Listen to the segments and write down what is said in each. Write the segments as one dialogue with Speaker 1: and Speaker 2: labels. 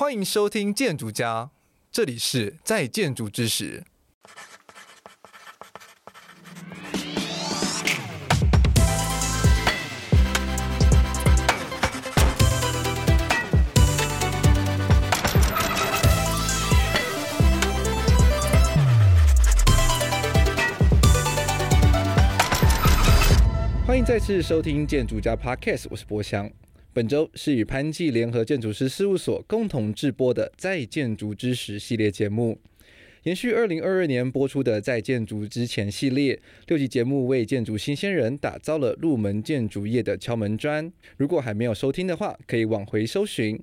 Speaker 1: 欢迎收听建筑家，这里是在建筑之时。欢迎再次收听建筑家 Podcast，我是波香。本周是与潘记联合建筑师事务所共同制播的《在建筑之时》系列节目，延续二零二二年播出的《在建筑之前》系列六集节目，为建筑新鲜人打造了入门建筑业的敲门砖。如果还没有收听的话，可以往回搜寻。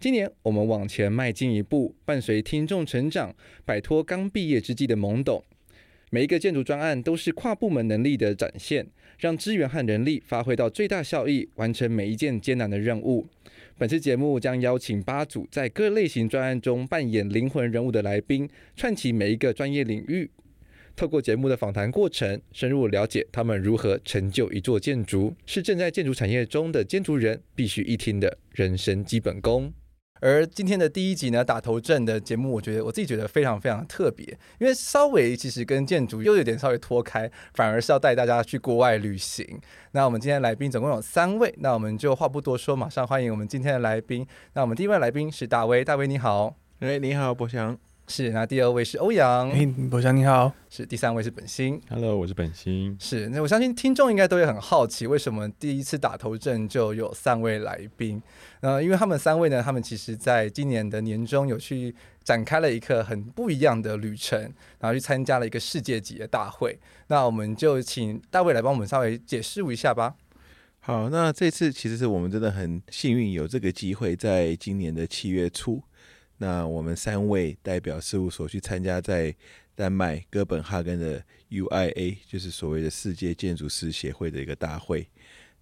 Speaker 1: 今年我们往前迈进一步，伴随听众成长，摆脱刚毕业之际的懵懂。每一个建筑专案都是跨部门能力的展现。让资源和人力发挥到最大效益，完成每一件艰难的任务。本次节目将邀请八组在各类型专案中扮演灵魂人物的来宾，串起每一个专业领域。透过节目的访谈过程，深入了解他们如何成就一座建筑，是正在建筑产业中的建筑人必须一听的人生基本功。而今天的第一集呢，打头阵的节目，我觉得我自己觉得非常非常特别，因为稍微其实跟建筑又有点稍微脱开，反而是要带大家去国外旅行。那我们今天来宾总共有三位，那我们就话不多说，马上欢迎我们今天的来宾。那我们第一位来宾是大威，大威你好，
Speaker 2: 哎你好，博翔。
Speaker 1: 是，那第二位是欧阳，
Speaker 3: 哎，博翔你好。
Speaker 1: 是，第三位是本心
Speaker 4: ，Hello，我是本心。
Speaker 1: 是，那我相信听众应该都会很好奇，为什么第一次打头阵就有三位来宾？呃，因为他们三位呢，他们其实在今年的年中有去展开了一个很不一样的旅程，然后去参加了一个世界级的大会。那我们就请大卫来帮我们稍微解释一下吧。
Speaker 2: 好，那这次其实是我们真的很幸运，有这个机会，在今年的七月初。那我们三位代表事务所去参加在丹麦哥本哈根的 UIA，就是所谓的世界建筑师协会的一个大会。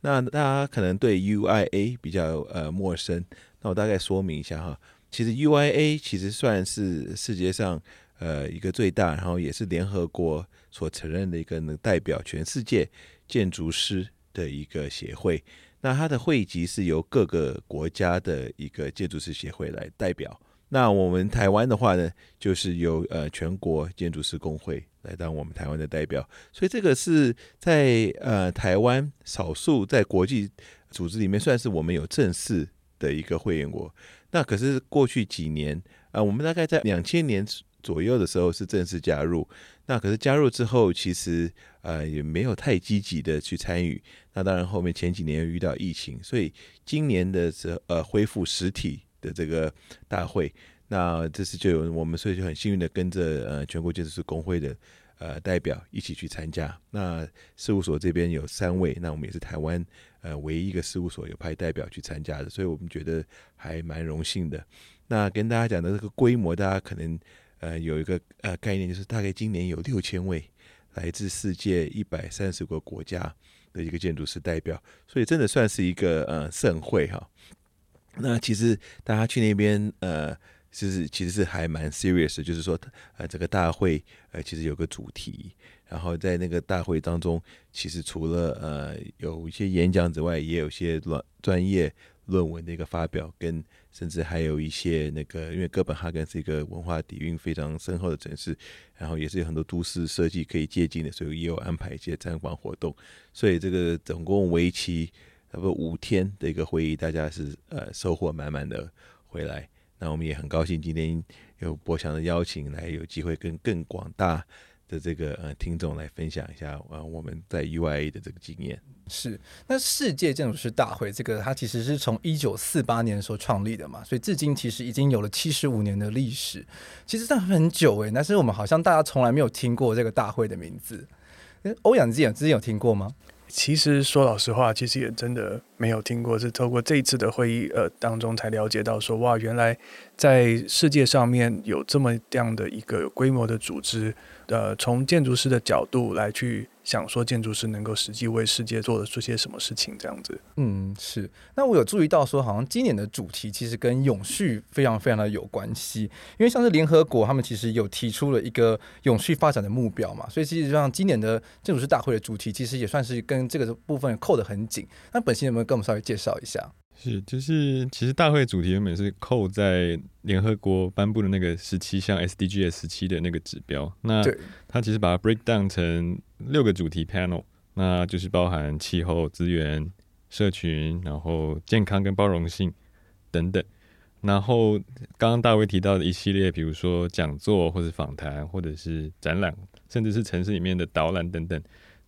Speaker 2: 那大家可能对 UIA 比较呃陌生，那我大概说明一下哈。其实 UIA 其实算是世界上呃一个最大，然后也是联合国所承认的一个能代表全世界建筑师的一个协会。那它的会籍是由各个国家的一个建筑师协会来代表。那我们台湾的话呢，就是由呃全国建筑师工会来当我们台湾的代表，所以这个是在呃台湾少数在国际组织里面算是我们有正式的一个会员国。那可是过去几年啊、我们大概在两千年左右的时候是正式加入，那可是加入之后其实呃也没有太积极的去参与。那当然后面前几年又遇到疫情，所以今年的这呃恢复实体。的这个大会，那这次就有我们，所以就很幸运的跟着呃全国建筑师工会的呃代表一起去参加。那事务所这边有三位，那我们也是台湾呃唯一一个事务所有派代表去参加的，所以我们觉得还蛮荣幸的。那跟大家讲的这个规模，大家可能呃有一个呃概念，就是大概今年有六千位来自世界一百三十个国家的一个建筑师代表，所以真的算是一个呃盛会哈。那其实大家去那边，呃，其实其实是还蛮 serious，就是说，呃，这个大会，呃，其实有个主题，然后在那个大会当中，其实除了呃有一些演讲之外，也有一些专专业论文的一个发表，跟甚至还有一些那个，因为哥本哈根是一个文化底蕴非常深厚的城市，然后也是有很多都市设计可以借鉴的，所以也有安排一些参观活动，所以这个总共为期。差不多五天的一个会议，大家是呃收获满满的回来。那我们也很高兴今天有博翔的邀请，来有机会跟更广大的这个呃听众来分享一下呃我们在 UIA 的这个经验。
Speaker 1: 是，那世界建筑师大会这个它其实是从一九四八年的时候创立的嘛，所以至今其实已经有了七十五年的历史，其实这很久诶，但是我们好像大家从来没有听过这个大会的名字。欧阳之前之前有听过吗？
Speaker 3: 其实说老实话，其实也真的没有听过，是透过这一次的会议呃当中才了解到说，哇，原来在世界上面有这么样的一个规模的组织。呃，从建筑师的角度来去想说，建筑师能够实际为世界做的这些什么事情，这样子。
Speaker 1: 嗯，是。那我有注意到说，好像今年的主题其实跟永续非常非常的有关系，因为像是联合国他们其实有提出了一个永续发展的目标嘛，所以其实上今年的建筑师大会的主题其实也算是跟这个部分扣得很紧。那本兴有没有跟我们稍微介绍一下？
Speaker 4: 是，就是其实大会主题原本是扣在联合国颁布的那个十七项 SDGs 十七的那个指标，那它其实把它 break down 成六个主题 panel，那就是包含气候、资源、社群，然后健康跟包容性等等。然后刚刚大卫提到的一系列，比如说讲座或者访谈，或者是展览，甚至是城市里面的导览等等，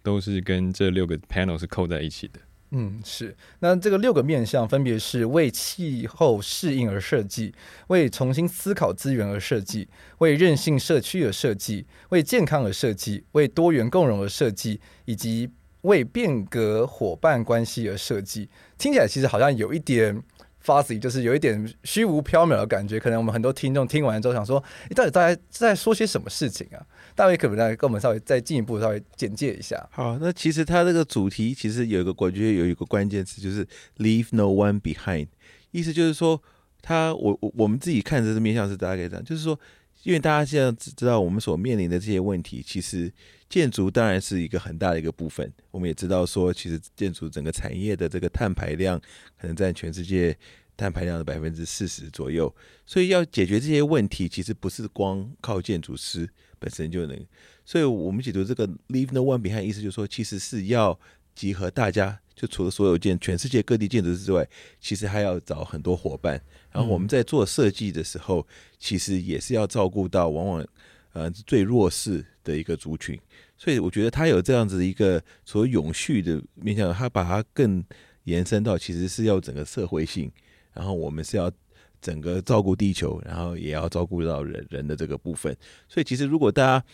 Speaker 4: 都是跟这六个 panel 是扣在一起的。
Speaker 1: 嗯，是。那这个六个面向分别是为气候适应而设计，为重新思考资源而设计，为韧性社区而设计，为健康而设计，为多元共融而设计，以及为变革伙伴关系而设计。听起来其实好像有一点。Fuzzy 就是有一点虚无缥缈的感觉，可能我们很多听众听完之后想说，你到底在在说些什么事情啊？大卫可不可以跟我们稍微再进一步稍微简介一下？
Speaker 2: 好，那其实它这个主题其实有一个，我觉得有一个关键词就是 leave no one behind，意思就是说，他我我我们自己看着的面向是大概这样，就是说，因为大家现在知道我们所面临的这些问题，其实建筑当然是一个很大的一个部分，我们也知道说，其实建筑整个产业的这个碳排量可能占全世界。碳排量的百分之四十左右，所以要解决这些问题，其实不是光靠建筑师本身就能。所以我们解读这个 “leave no one behind” 意思就是说，其实是要集合大家，就除了所有建全世界各地建筑师之外，其实还要找很多伙伴。然后我们在做设计的时候，其实也是要照顾到往往呃最弱势的一个族群。所以我觉得他有这样子的一个所谓永续的面向，他把它更延伸到其实是要整个社会性。然后我们是要整个照顾地球，然后也要照顾到人人的这个部分。所以其实如果大家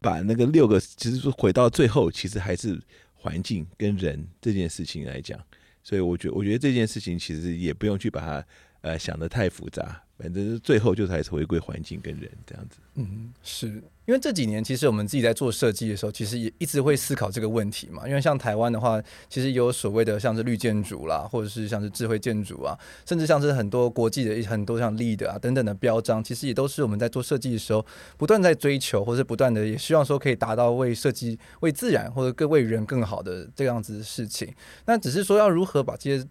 Speaker 2: 把那个六个，其实回到最后，其实还是环境跟人这件事情来讲。所以我觉我觉得这件事情其实也不用去把它呃想得太复杂，反正最后就是还是回归环境跟人这样子。
Speaker 1: 嗯，是。因为这几年，其实我们自己在做设计的时候，其实也一直会思考这个问题嘛。因为像台湾的话，其实有所谓的像是绿建筑啦，或者是像是智慧建筑啊，甚至像是很多国际的很多像 LEED 啊等等的标章，其实也都是我们在做设计的时候不断在追求，或者不断的也希望说可以达到为设计、为自然或者更为人更好的这样子的事情。那只是说要如何把这些。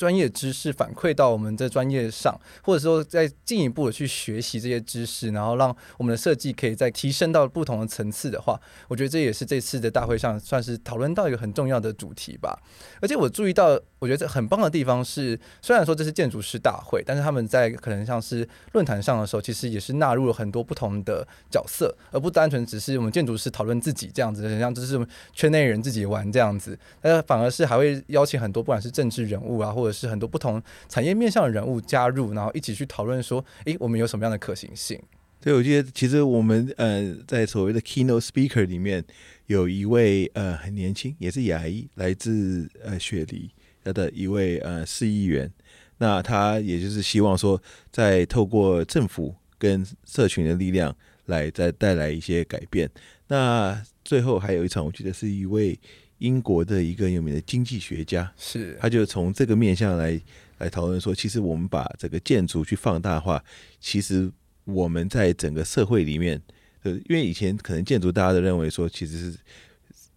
Speaker 1: 专业知识反馈到我们的专业上，或者说再进一步的去学习这些知识，然后让我们的设计可以再提升到不同的层次的话，我觉得这也是这次的大会上算是讨论到一个很重要的主题吧。而且我注意到，我觉得这很棒的地方是，虽然说这是建筑师大会，但是他们在可能像是论坛上的时候，其实也是纳入了很多不同的角色，而不单纯只是我们建筑师讨论自己这样子，像就是圈内人自己玩这样子，呃，反而是还会邀请很多不管是政治人物啊，或者是很多不同产业面向的人物加入，然后一起去讨论说，诶，我们有什么样的可行性？
Speaker 2: 对，我觉得其实我们呃，在所谓的 keynote speaker 里面，有一位呃很年轻，也是亚裔，来自呃雪梨的一位呃市议员。那他也就是希望说，在透过政府跟社群的力量，来再带来一些改变。那最后还有一场，我记得是一位。英国的一个有名的经济学家，
Speaker 1: 是
Speaker 2: 他就从这个面向来来讨论说，其实我们把这个建筑去放大化，其实我们在整个社会里面，呃，因为以前可能建筑大家都认为说，其实是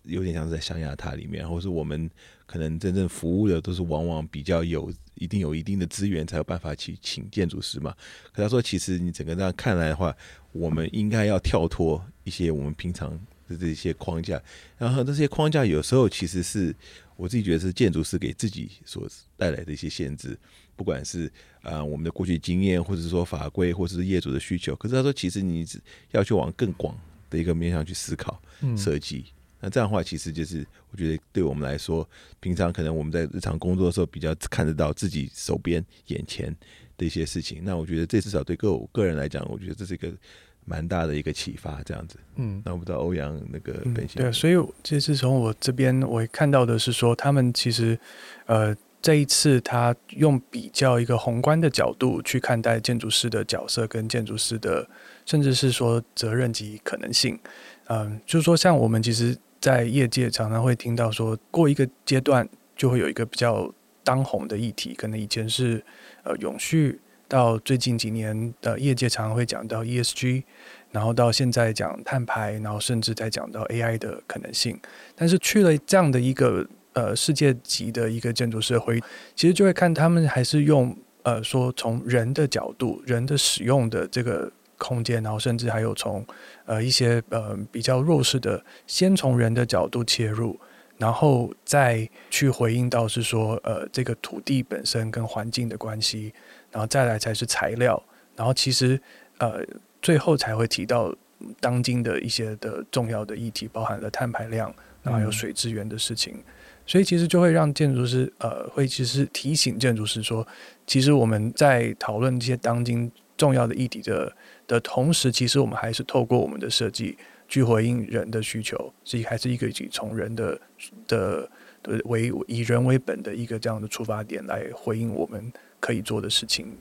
Speaker 2: 有点像是在象牙塔里面，或是我们可能真正服务的都是往往比较有一定有一定的资源才有办法去请建筑师嘛。可他说，其实你整个这样看来的话，我们应该要跳脱一些我们平常。的这些框架，然后这些框架有时候其实是我自己觉得是建筑师给自己所带来的一些限制，不管是啊、呃、我们的过去经验，或者是说法规，或者是业主的需求。可是他说，其实你要去往更广的一个面向去思考设计，嗯、那这样的话，其实就是我觉得对我们来说，平常可能我们在日常工作的时候比较看得到自己手边眼前的一些事情。那我觉得这至少对个我个人来讲，我觉得这是一个。蛮大的一个启发，这样子。嗯，那我不知道欧阳那个本性、
Speaker 3: 嗯。对，所以其实从我这边我看到的是说，他们其实呃这一次他用比较一个宏观的角度去看待建筑师的角色跟建筑师的，甚至是说责任及可能性。嗯、呃，就是说像我们其实，在业界常常会听到说，过一个阶段就会有一个比较当红的议题，可能以前是呃永续。到最近几年的业界常常会讲到 ESG，然后到现在讲碳排，然后甚至在讲到 AI 的可能性。但是去了这样的一个呃世界级的一个建筑师会，其实就会看他们还是用呃说从人的角度、人的使用的这个空间，然后甚至还有从呃一些呃比较弱势的，先从人的角度切入，然后再去回应到是说呃这个土地本身跟环境的关系，然后再来才是材料，然后其实呃最后才会提到。当今的一些的重要的议题，包含了碳排量，然后还有水资源的事情，嗯、所以其实就会让建筑师呃，会其实提醒建筑师说，其实我们在讨论这些当今重要的议题的的同时，其实我们还是透过我们的设计去回应人的需求，所以还是一个以从人的的的为以人为本的一个这样的出发点来回应我们可以做的事情。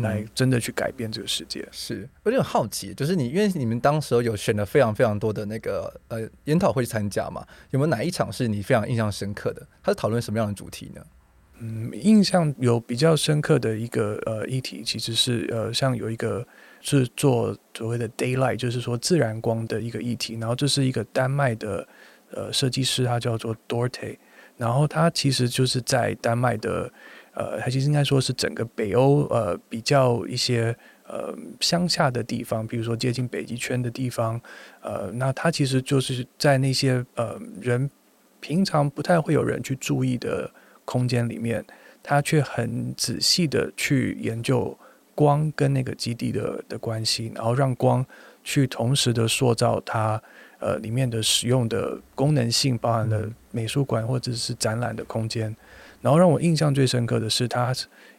Speaker 3: 来真的去改变这个世界。
Speaker 1: 嗯、是，我有点好奇，就是你因为你们当时候有选了非常非常多的那个呃研讨会参加嘛，有没有哪一场是你非常印象深刻的？它是讨论什么样的主题呢？
Speaker 3: 嗯，印象有比较深刻的一个呃议题，其实是呃像有一个是做所谓的 daylight，就是说自然光的一个议题，然后这是一个丹麦的呃设计师，他叫做 Dorte，然后他其实就是在丹麦的。呃，他其实应该说是整个北欧呃比较一些呃乡下的地方，比如说接近北极圈的地方，呃，那它其实就是在那些呃人平常不太会有人去注意的空间里面，他却很仔细的去研究光跟那个基地的的关系，然后让光去同时的塑造它呃里面的使用的功能性，包含了美术馆或者是展览的空间。然后让我印象最深刻的是，它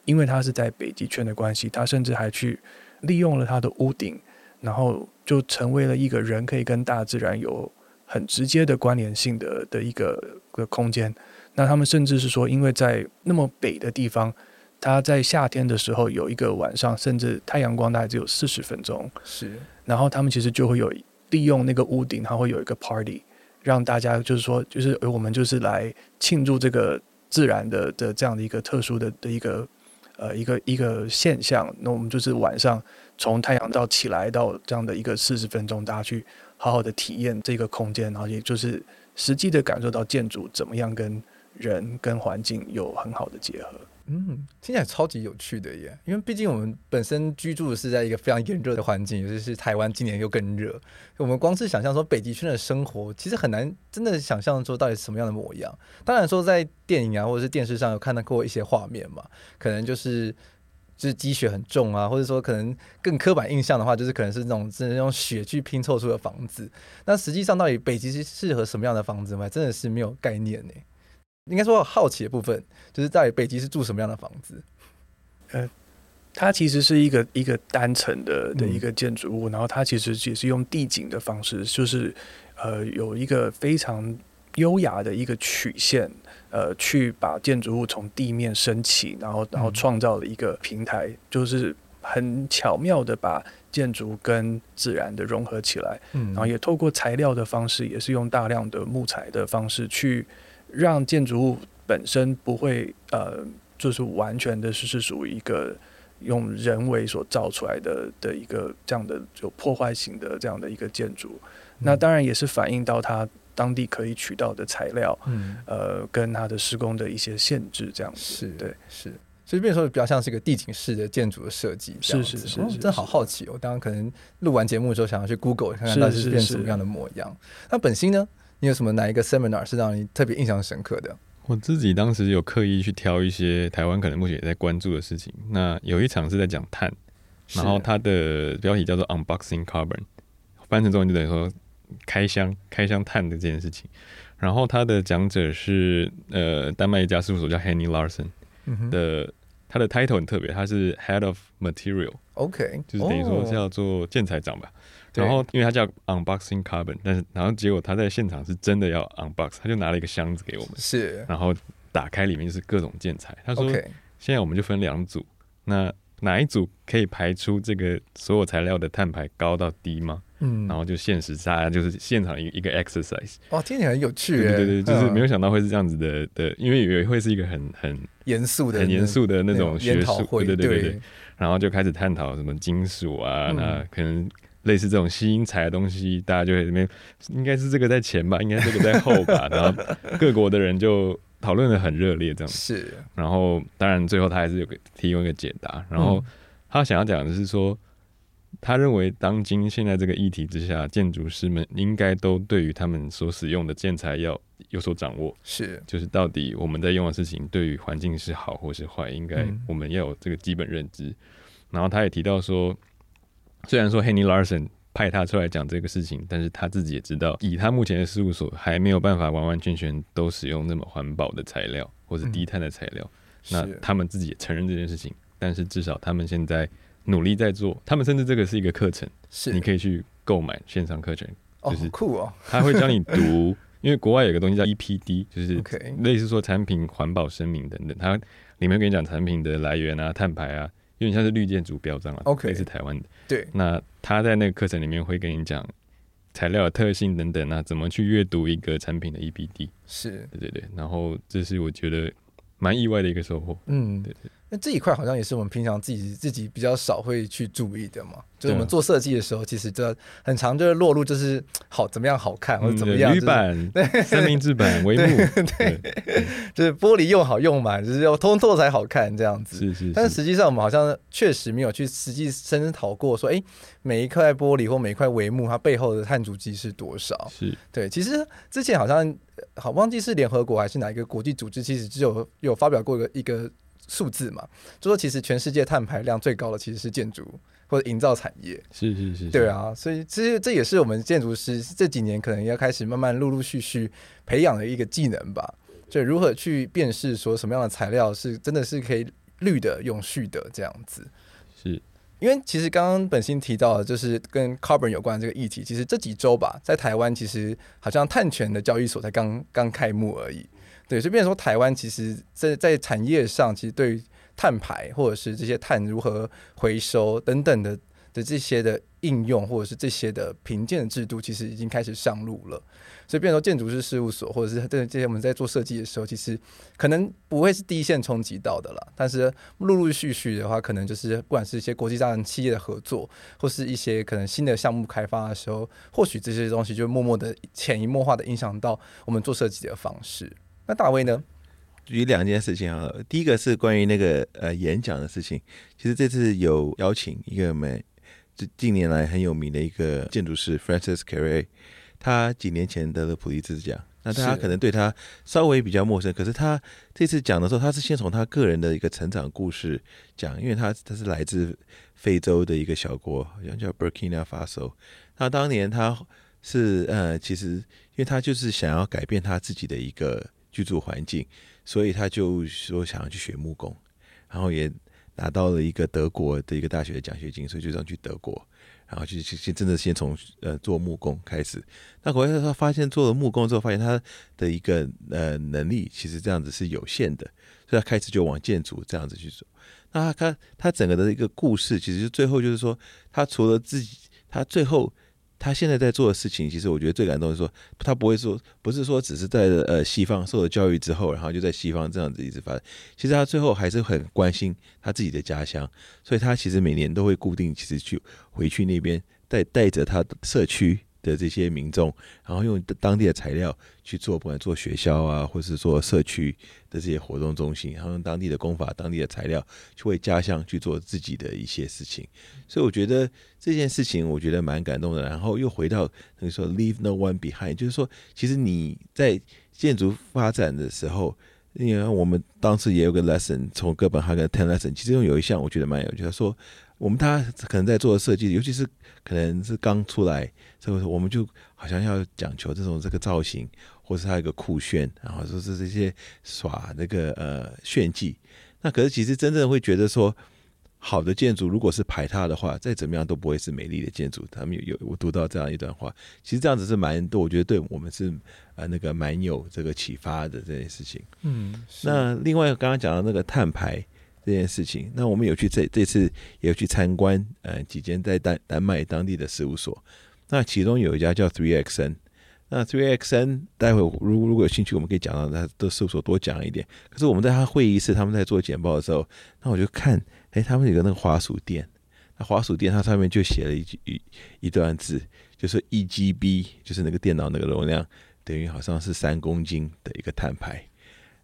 Speaker 3: 因为它是在北极圈的关系，它甚至还去利用了它的屋顶，然后就成为了一个人可以跟大自然有很直接的关联性的的一个个空间。那他们甚至是说，因为在那么北的地方，他在夏天的时候有一个晚上，甚至太阳光大概只有四十分钟，
Speaker 1: 是。
Speaker 3: 然后他们其实就会有利用那个屋顶，它会有一个 party，让大家就是说，就是我们就是来庆祝这个。自然的的这样的一个特殊的的一个呃一个一个现象，那我们就是晚上从太阳到起来到这样的一个四十分钟，大家去好好的体验这个空间，然后也就是实际的感受到建筑怎么样跟人跟环境有很好的结合。
Speaker 1: 嗯，听起来超级有趣的耶！因为毕竟我们本身居住的是在一个非常炎热的环境，尤其是台湾今年又更热。我们光是想象说北极圈的生活，其实很难真的想象说到底是什么样的模样。当然说在电影啊或者是电视上有看到过一些画面嘛，可能就是就是积雪很重啊，或者说可能更刻板印象的话，就是可能是那种真的用雪去拼凑出的房子。那实际上到底北极是适合什么样的房子吗？真的是没有概念呢。应该说好奇的部分，就是在北极是住什么样的房子？
Speaker 3: 呃，它其实是一个一个单层的的一个建筑物，嗯，然后它其实也是用地景的方式，就是呃有一个非常优雅的一个曲线，呃，去把建筑物从地面升起，然后然后创造了一个平台，嗯，就是很巧妙的把建筑跟自然的融合起来，嗯，然后也透过材料的方式，也是用大量的木材的方式去。让建筑物本身不会呃，就是完全的是是属于一个用人为所造出来的的一个这样的有破坏性的这样的一个建筑，嗯，那当然也是反映到它当地可以取到的材料，嗯，呃，跟它的施工的一些限制，这样子
Speaker 1: 是
Speaker 3: 对
Speaker 1: 是，所以变成说比较像是一个地景式的建筑的设计，
Speaker 3: 是是是，是，
Speaker 1: 哦，真的好好奇哦。我当然可能录完节目之后想要去 Google 看看到底是变什么样的模样。那本心呢？你有什么哪一个 seminar 是让你特别印象深刻的？
Speaker 4: 我自己当时有刻意去挑一些台湾可能目前也在关注的事情。那有一场是在讲碳，然后它的标题叫做 Unboxing Carbon，翻成中文就等于说开箱开箱碳的这件事情。然后他的讲者是呃丹麦一家事务所叫 Henny Larson 的，他的 title 很特别，他是 Head of Material，OK，就是等于说叫做建材长吧。然后，因为他叫 Unboxing Carbon，但是然后结果他在现场是真的要 unbox，他就拿了一个箱子给我们，
Speaker 1: 是，
Speaker 4: 然后打开里面就是各种建材。他说，现在我们就分两组，那哪一组可以排出这个所有材料的碳排高到低吗？嗯，然后就限时大家就是现场一一个 exercise。
Speaker 1: 哦，听起来很有趣，
Speaker 4: 对对对，就是没有想到会是这样子的的，因为以为会是一个很很
Speaker 1: 严肃的、
Speaker 4: 很严肃的那种学术
Speaker 1: 会，
Speaker 4: 对对对对。然后就开始探讨什么金属啊，那可能。类似这种吸音材的东西，大家就会这边应该是这个在前吧，应该这个在后吧。然后各国的人就讨论的很热烈，这样
Speaker 1: 是。
Speaker 4: 然后当然最后他还是有个提供一个解答，然后他想要讲的是说。他认为，当今现在这个议题之下，建筑师们应该都对于他们所使用的建材要有所掌握。
Speaker 1: 是，
Speaker 4: 就是到底我们在用的事情对于环境是好或是坏，应该我们要有这个基本认知。嗯、然后他也提到说，虽然说 Henny Larson 派他出来讲这个事情，但是他自己也知道，以他目前的事务所还没有办法完完全全都使用那么环保的材料或者低碳的材料。嗯、那他们自己也承认这件事情，但是至少他们现在。努力在做，他们甚至这个是一个课程，是你可以去购买线上课程，就是
Speaker 1: 酷哦，
Speaker 4: 他会教你读，因为国外有个东西叫 EPD，就是类似说产品环保声明等等，它里面跟你讲产品的来源啊、碳排啊，有点像是绿建筑标章了，OK，类似台湾的。
Speaker 1: 对，
Speaker 4: 那他在那个课程里面会跟你讲材料的特性等等啊，怎么去阅读一个产品的 EPD，
Speaker 1: 是。
Speaker 4: 对对对，然后这是我觉得蛮意外的一个收获，
Speaker 1: 嗯，对对。那这一块好像也是我们平常自己自己比较少会去注意的嘛。就是我们做设计的时候，其实这很常就是落入就是好怎么样好看或者怎么样，
Speaker 4: 铝板、三明治板、帷幕，
Speaker 1: 对，就是玻璃用好用满，就是要通透才好看这样子。
Speaker 4: 是是。
Speaker 1: 但是实际上我们好像确实没有去实际深讨过，说哎，每一块玻璃或每一块帷幕它背后的碳足迹是多少？
Speaker 4: 是
Speaker 1: 对。其实之前好像好忘记是联合国还是哪一个国际组织，其实只有有发表过一个一个。数字嘛，就说其实全世界碳排量最高的其实是建筑或者营造产业，
Speaker 4: 是是是，是，
Speaker 1: 对啊，所以其实这也是我们建筑师这几年可能要开始慢慢陆陆续续培养的一个技能吧，就如何去辨识说什么样的材料是真的是可以绿的、永续的这样子。
Speaker 4: 是，
Speaker 1: 因为其实刚刚本心提到的就是跟 carbon 有关的这个议题，其实这几周吧，在台湾其实好像碳权的交易所才刚刚开幕而已。对，所以变成说台湾其实在在产业上，其实对于碳排或者是这些碳如何回收等等的的这些的应用，或者是这些的评鉴的制度，其实已经开始上路了。所以变成说建筑师事务所，或者是对这些我们在做设计的时候，其实可能不会是第一线冲击到的了。但是陆陆续续的话，可能就是不管是一些国际上企业的合作，或是一些可能新的项目开发的时候，或许这些东西就默默的潜移默化的影响到我们做设计的方式。那大卫呢？
Speaker 2: 举两件事情啊，第一个是关于那个呃演讲的事情。其实这次有邀请一个美，这近年来很有名的一个建筑师 Francis Carey，他几年前得了普利兹奖。那大家可能对他稍微比较陌生，可是他这次讲的时候，他是先从他个人的一个成长故事讲，因为他他是来自非洲的一个小国，好像叫 Burkina Faso。那当年他是呃，其实因为他就是想要改变他自己的一个。居住环境，所以他就说想要去学木工，然后也拿到了一个德国的一个大学的奖学金，所以就这样去德国，然后就先真的先从呃做木工开始。那回来他发现做了木工之后，发现他的一个呃能力其实这样子是有限的，所以他开始就往建筑这样子去走。那他他他整个的一个故事，其实最后就是说，他除了自己，他最后。他现在在做的事情，其实我觉得最感动的是说，他不会说，不是说只是在呃西方受了教育之后，然后就在西方这样子一直发展。其实他最后还是很关心他自己的家乡，所以他其实每年都会固定，其实去回去那边带带着他的社区。的这些民众，然后用当地的材料去做，不管做学校啊，或是做社区的这些活动中心，然后用当地的工法、当地的材料去为家乡去做自己的一些事情。所以我觉得这件事情，我觉得蛮感动的。然后又回到那个说 “leave no one behind”，就是说，其实你在建筑发展的时候，因为我们当时也有个 lesson，从哥本哈根 ten lesson，其中有一项我觉得蛮有趣，他说。我们大家可能在做设计，尤其是可能是刚出来，所以说我们就好像要讲求这种这个造型，或是它有一个酷炫，然后说是这些耍那个呃炫技。那可是其实真正会觉得说，好的建筑如果是排他的话，再怎么样都不会是美丽的建筑。他们有有我读到这样一段话，其实这样子是蛮多，我觉得对我们是呃那个蛮有这个启发的这件事情。
Speaker 1: 嗯，
Speaker 2: 那另外刚刚讲到那个碳排。这件事情，那我们有去这这次也有去参观，呃，几间在丹丹麦当地的事务所。那其中有一家叫 Three XN，那 Three XN 待会如如果有兴趣，我们可以讲到他的事务所多讲一点。可是我们在他会议室，他们在做简报的时候，那我就看，哎，他们有个那个滑鼠垫，那滑鼠垫它上面就写了一句一段字，就是 1GB，就是那个电脑那个容量等于好像是三公斤的一个碳排。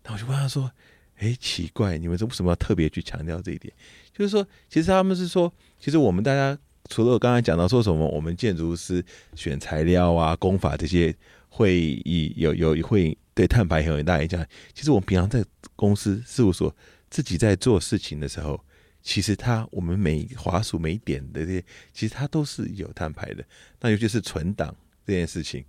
Speaker 2: 那我就问他说：“哎，奇怪，你们这为什么要特别去强调这一点？就是说，其实他们是说，其实我们大家除了我刚才讲到说什么，我们建筑师选材料啊、工法这些会以有有会对碳排很有大影响。其实我们平常在公司事务所自己在做事情的时候。”其实它，我们每滑鼠每点的这些，其实它都是有碳排的。那尤其是存档这件事情，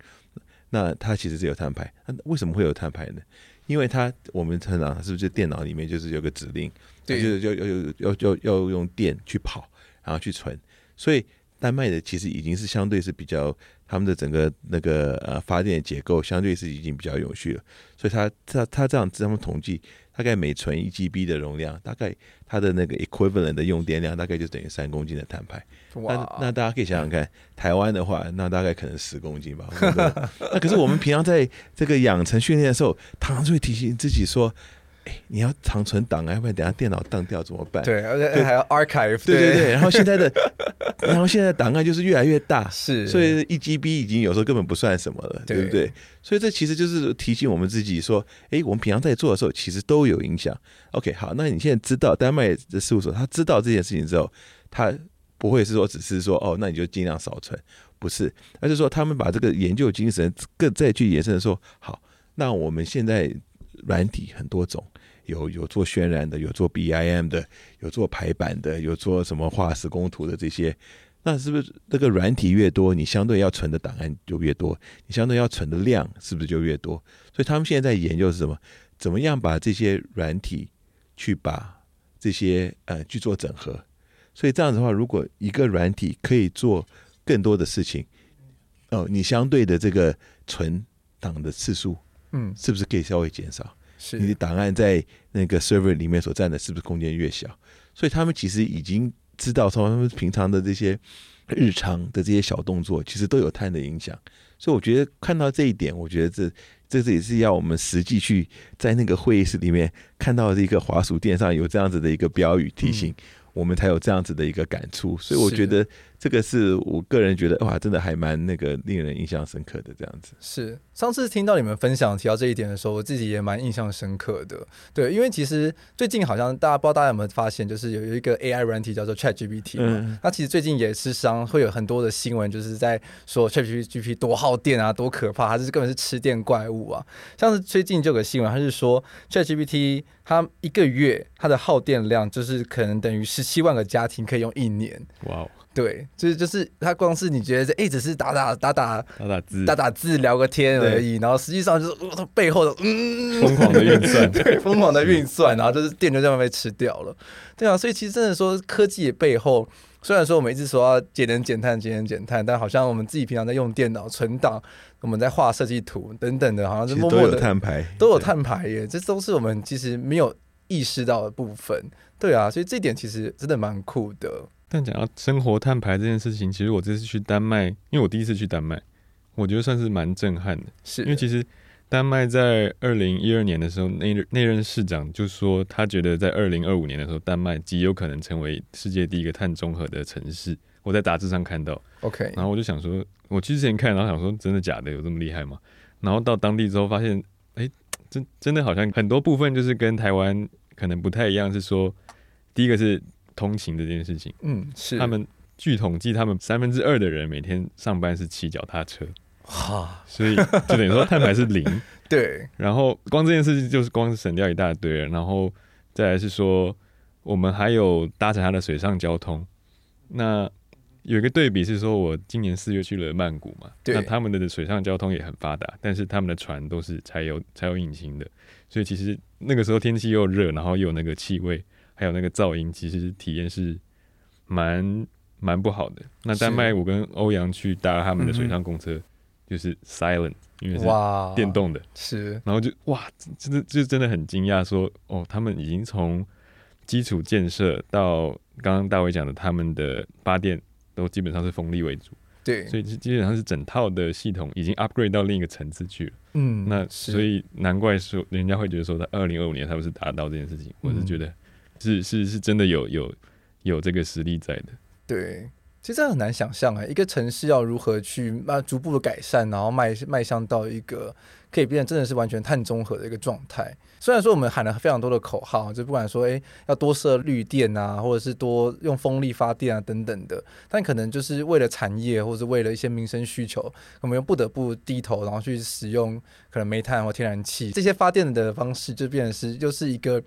Speaker 2: 那它其实是有碳排。那为什么会有碳排呢？因为它我们成长是不是电脑里面就是有个指令，对，就是要要要要要用电去跑，然后去存。所以丹麦的其实已经是相对是比较他们的整个那个呃发电结构相对是已经比较永续了。所以它它它这样子他们统计。大概每存一 GB 的容量，大概它的那个 equivalent 的用电量，大概就等于三公斤的碳排。哇那那大家可以想想看，台湾的话，那大概可能十公斤吧。那可是我们平常在这个养成训练的时候，常常就会提醒自己说。哎，你要长存档啊，要不然等下电脑当掉怎么办？
Speaker 3: 对，而且还要 archive。
Speaker 2: 对对对，然后现在的，然后现在档案就是越来越大，
Speaker 3: 是，
Speaker 2: 所以一 GB 已经有时候根本不算什么了，对不对？所以这其实就是提醒我们自己说，哎，我们平常在做的时候，其实都有影响。OK，好，那你现在知道丹麦的事务所，他知道这件事情之后，他不会是说只是说哦，那你就尽量少存，不是，而是说他们把这个研究精神更再去延伸的说，好，那我们现在软体很多种。有有做渲染的，有做 BIM 的，有做排版的，有做什么画施工图的这些，那是不是那个软体越多，你相对要存的档案就越多，你相对要存的量是不是就越多？所以他们现在在研究是什么？怎么样把这些软体去把这些呃去做整合？所以这样子的话，如果一个软体可以做更多的事情，哦，你相对的这个存档的次数，嗯，是不是可以稍微减少？是你的档案在那个 server 里面所占的是不是空间越小？所以他们其实已经知道，从他们平常的这些日常的这些小动作，其实都有碳的影响。所以我觉得看到这一点，我觉得这这这也是要我们实际去在那个会议室里面看到这个滑鼠垫上有这样子的一个标语提醒，我们才有这样子的一个感触。所以我觉得。这个是我个人觉得哇，真的还蛮那个令人印象深刻的这样子。
Speaker 1: 是上次听到你们分享提到这一点的时候，我自己也蛮印象深刻的。对，因为其实最近好像大家不知道大家有没有发现，就是有有一个 AI 软体叫做 ChatGPT 嘛。嗯。那其实最近也是商会有很多的新闻，就是在说 ChatGPT 多耗电啊，多可怕，它是根本是吃电怪物啊。像是最近就有个新闻，它是说 ChatGPT 它一个月它的耗电量就是可能等于十七万个家庭可以用一年。哇哦。对，就是就是，他光是你觉得这哎，只是打打打打
Speaker 4: 打打字
Speaker 1: 打打字聊个天而已，然后实际上就是他背后的嗯
Speaker 4: 疯狂的运算，
Speaker 1: 对，疯狂的运算，然后就是电就这样被吃掉了，对啊，所以其实真的说科技的背后，虽然说我们一直说要节能减碳、节能减碳，但好像我们自己平常在用电脑存档，我们在画设计图等等的，好像是默默的
Speaker 2: 都有碳排，
Speaker 1: 都有碳排耶，这都是我们其实没有意识到的部分，对啊，所以这点其实真的蛮酷的。
Speaker 4: 但讲到生活碳排这件事情，其实我这次去丹麦，因为我第一次去丹麦，我觉得算是蛮震撼的。是的，因为其实丹麦在二零一二年的时候，那那任市长就说，他觉得在二零二五年的时候，丹麦极有可能成为世界第一个碳中和的城市。我在杂志上看到，OK，然后我就想说，我去之前看，然后想说，真的假的？有这么厉害吗？然后到当地之后发现，哎、欸，真真的好像很多部分就是跟台湾可能不太一样，是说第一个是。通勤这件事情，嗯，是他们据统计，他们三分之二的人每天上班是骑脚踏车，哈，所以就等于说碳排是零，
Speaker 1: 对。
Speaker 4: 然后光这件事情就是光是省掉一大堆，然后再来是说我们还有搭乘它的水上交通。那有一个对比是说，我今年四月去了曼谷嘛，那他们的水上交通也很发达，但是他们的船都是柴油柴油引擎的，所以其实那个时候天气又热，然后又有那个气味。还有那个噪音，其实体验是蛮蛮不好的。那丹麦，我跟欧阳去搭他们的水上公车，就是 silent，因为是电动的。是，然后就哇，真的就真的很惊讶，说哦，他们已经从基础建设到刚刚大卫讲的，他们的发电都基本上是风力为主。对，所以基本上是整套的系统已经 upgrade 到另一个层次去了。嗯，那所以难怪说人家会觉得说，在二零二五年他们是达到这件事情，我是觉得。是是是真的有有有这个实力在的，
Speaker 1: 对，其实这很难想象哎，一个城市要如何去慢逐步的改善，然后迈迈向到一个可以变成真的是完全碳中和的一个状态。虽然说我们喊了非常多的口号，就不管说哎要多设绿电啊，或者是多用风力发电啊等等的，但可能就是为了产业或者是为了一些民生需求，我们又不得不低头，然后去使用可能煤炭或天然气这些发电的方式，就变成是又是一个。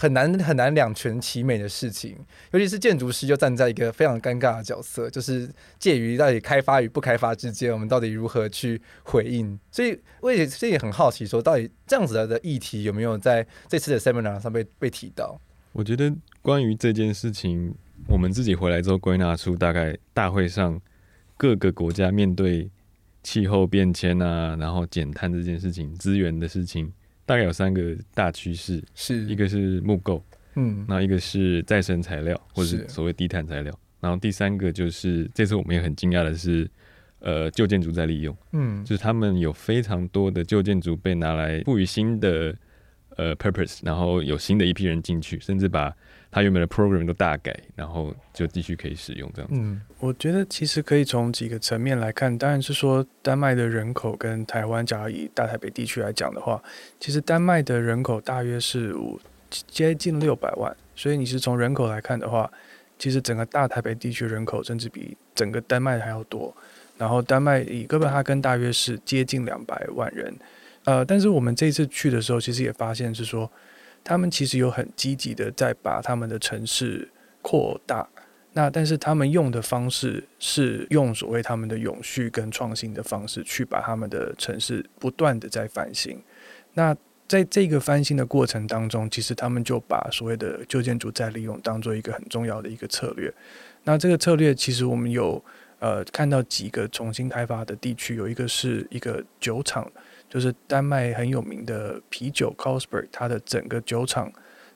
Speaker 1: 很难很难两全其美的事情，尤其是建筑师就站在一个非常尴尬的角色，就是介于到底开发与不开发之间，我们到底如何去回应？所以我也这也很好奇，说到底这样子的议题有没有在这次的 seminar 上被被提到？
Speaker 4: 我觉得关于这件事情，我们自己回来之后归纳出，大概大会上各个国家面对气候变迁啊，然后减碳这件事情、资源的事情。大概有三个大趋势，是。一个是木构，嗯，那一个是再生材料，或者是。所谓低碳材料，然后第三个就是这次我们也很惊讶的是，呃，旧建筑在利用，嗯，就是他们有非常多的旧建筑被拿来赋予新的呃 purpose，然后有新的一批人进去，甚至把。他原本的 program 都大改，然后就继续可以使用这样子。
Speaker 3: 嗯，我觉得其实可以从几个层面来看，当然是说丹麦的人口跟台湾，假如以大台北地区来讲的话，其实丹麦的人口大约是五接近六百万，所以你是从人口来看的话，其实整个大台北地区人口甚至比整个丹麦还要多。然后丹麦以哥本哈根大约是接近两百万人，呃，但是我们这次去的时候，其实也发现是说。他们其实有很积极的在把他们的城市扩大，那但是他们用的方式是用所谓他们的永续跟创新的方式去把他们的城市不断的在翻新。那在这个翻新的过程当中，其实他们就把所谓的旧建筑再利用当做一个很重要的一个策略。那这个策略其实我们有呃看到几个重新开发的地区，有一个是一个酒厂。就是丹麦很有名的啤酒 Carlsberg，它的整个酒厂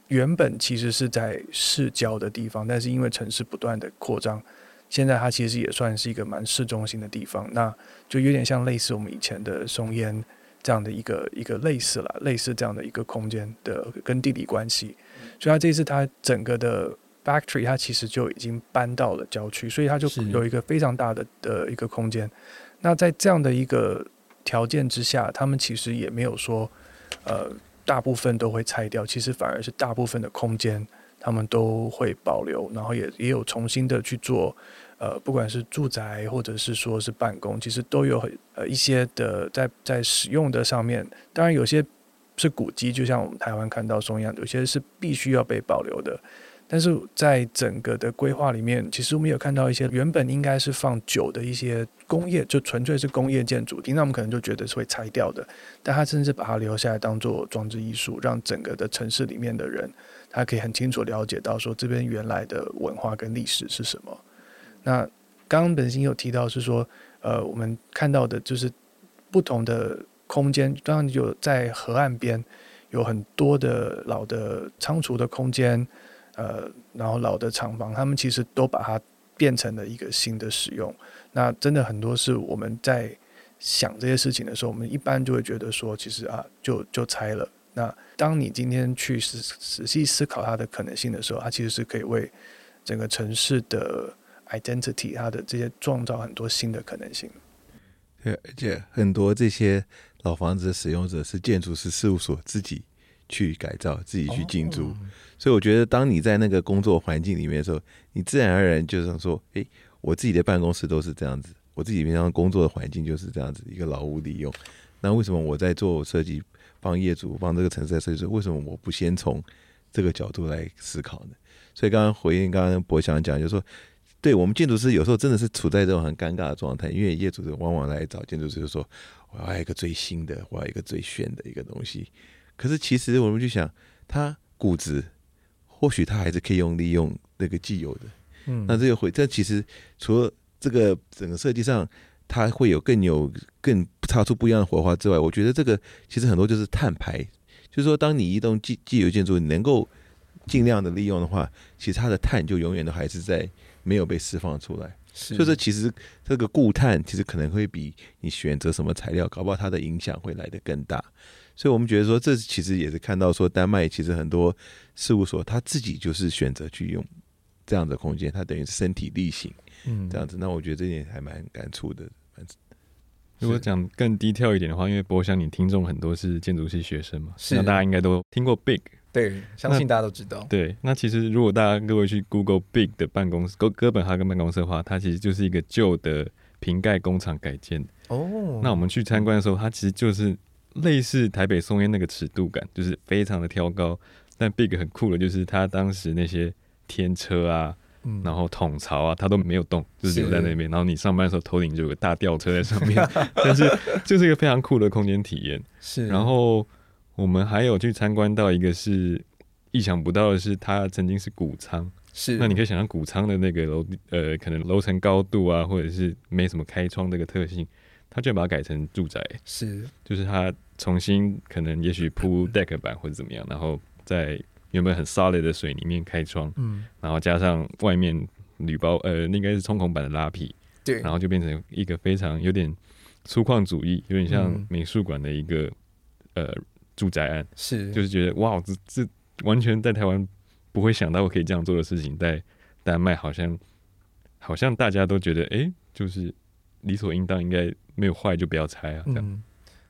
Speaker 3: 原本其实是在市郊的地方，但是因为城市不断的扩张，现在它其实也算是一个蛮市中心的地方。那就有点像类似我们以前的松烟这样的一个一个类似了，类似这样的一个空间的跟地理关系。所以它这次它整个的 factory 它其实就已经搬到了郊区，所以它就有一个非常大的的一个空间。那在这样的一个条件之下，他们其实也没有说，呃，大部分都会拆掉。其实反而是大部分的空间，他们都会保留，然后也也有重新的去做，呃，不管是住宅或者是说是办公，其实都有很呃一些的在在使用的上面。当然有些是古迹，就像我们台湾看到松一样，有些是必须要被保留的。但是在整个的规划里面，其实我们有看到一些原本应该是放酒的一些工业，就纯粹是工业建筑，平常我们可能就觉得是会拆掉的，但他甚至把它留下来当做装置艺术，让整个的城市里面的人，他可以很清楚了解到说这边原来的文化跟历史是什么。那刚刚本心有提到是说，呃，我们看到的就是不同的空间，当然有在河岸边有很多的老的仓储的空间。呃，然后老的厂房，他们其实都把它变成了一个新的使用。那真的很多是我们在想这些事情的时候，我们一般就会觉得说，其实啊，就就拆了。那当你今天去仔仔细思考它的可能性的时候，它其实是可以为整个城市的 identity，它的这些创造很多新的可能性。
Speaker 2: 对，而且很多这些老房子的使用者是建筑师事务所自己去改造，自己去进驻。哦所以我觉得，当你在那个工作环境里面的时候，你自然而然就是说，诶，我自己的办公室都是这样子，我自己平常工作的环境就是这样子一个劳务利用。那为什么我在做设计，帮业主帮这个城市在设计，为什么我不先从这个角度来思考呢？所以刚刚回应刚刚博翔讲，就是说，对我们建筑师有时候真的是处在这种很尴尬的状态，因为业主往往来找建筑师，就说我要一个最新的，我要一个最炫的一个东西。可是其实我们就想，他骨子。或许他还是可以用利用那个既有的，嗯，那这个会，这其实除了这个整个设计上，它会有更有更擦出不一样的火花之外，我觉得这个其实很多就是碳排，就是说，当你一栋既既有建筑你能够尽量的利用的话，其实它的碳就永远都还是在没有被释放出来。是，就是其实这个固碳其实可能会比你选择什么材料，搞不好它的影响会来得更大。所以我们觉得说，这其实也是看到说，丹麦其实很多事务所他自己就是选择去用这样的空间，他等于是身体力行，
Speaker 1: 嗯，
Speaker 2: 这样子。那我觉得这点还蛮感触的。
Speaker 4: 如果讲更低调一点的话，因为我想你听众很多是建筑系学生嘛，
Speaker 1: 是
Speaker 4: 那大家应该都听过 Big，
Speaker 1: 对，相信大家都知道。
Speaker 4: 对，那其实如果大家各位去 Google Big 的办公室，哥哥本哈根办公室的话，它其实就是一个旧的瓶盖工厂改建。
Speaker 1: 哦，
Speaker 4: 那我们去参观的时候，它其实就是类似台北松烟那个尺度感，就是非常的挑高。但 Big 很酷的，就是它当时那些天车啊。嗯、然后统槽啊，它都没有动，就是留在那边。然后你上班的时候，头顶就有个大吊车在上面，但是就是一个非常酷的空间体验。
Speaker 1: 是。
Speaker 4: 然后我们还有去参观到一个是意想不到的是，它曾经是谷仓。
Speaker 1: 是。
Speaker 4: 那你可以想象谷仓的那个楼呃，可能楼层高度啊，或者是没什么开窗这个特性，它就把它改成住宅。
Speaker 1: 是。就是
Speaker 4: 他重新可能也许铺 deck 板或者怎么样，然后在。原本很 solid 的水里面开窗，嗯，然后加上外面铝包，呃，应该是冲孔板的拉皮，
Speaker 1: 对，
Speaker 4: 然后就变成一个非常有点粗犷主义，有点像美术馆的一个、嗯、呃住宅案，
Speaker 1: 是，
Speaker 4: 就是觉得哇，这这完全在台湾不会想到我可以这样做的事情，在丹麦好像好像大家都觉得，哎，就是理所应当，应该没有坏就不要拆啊，这样、嗯，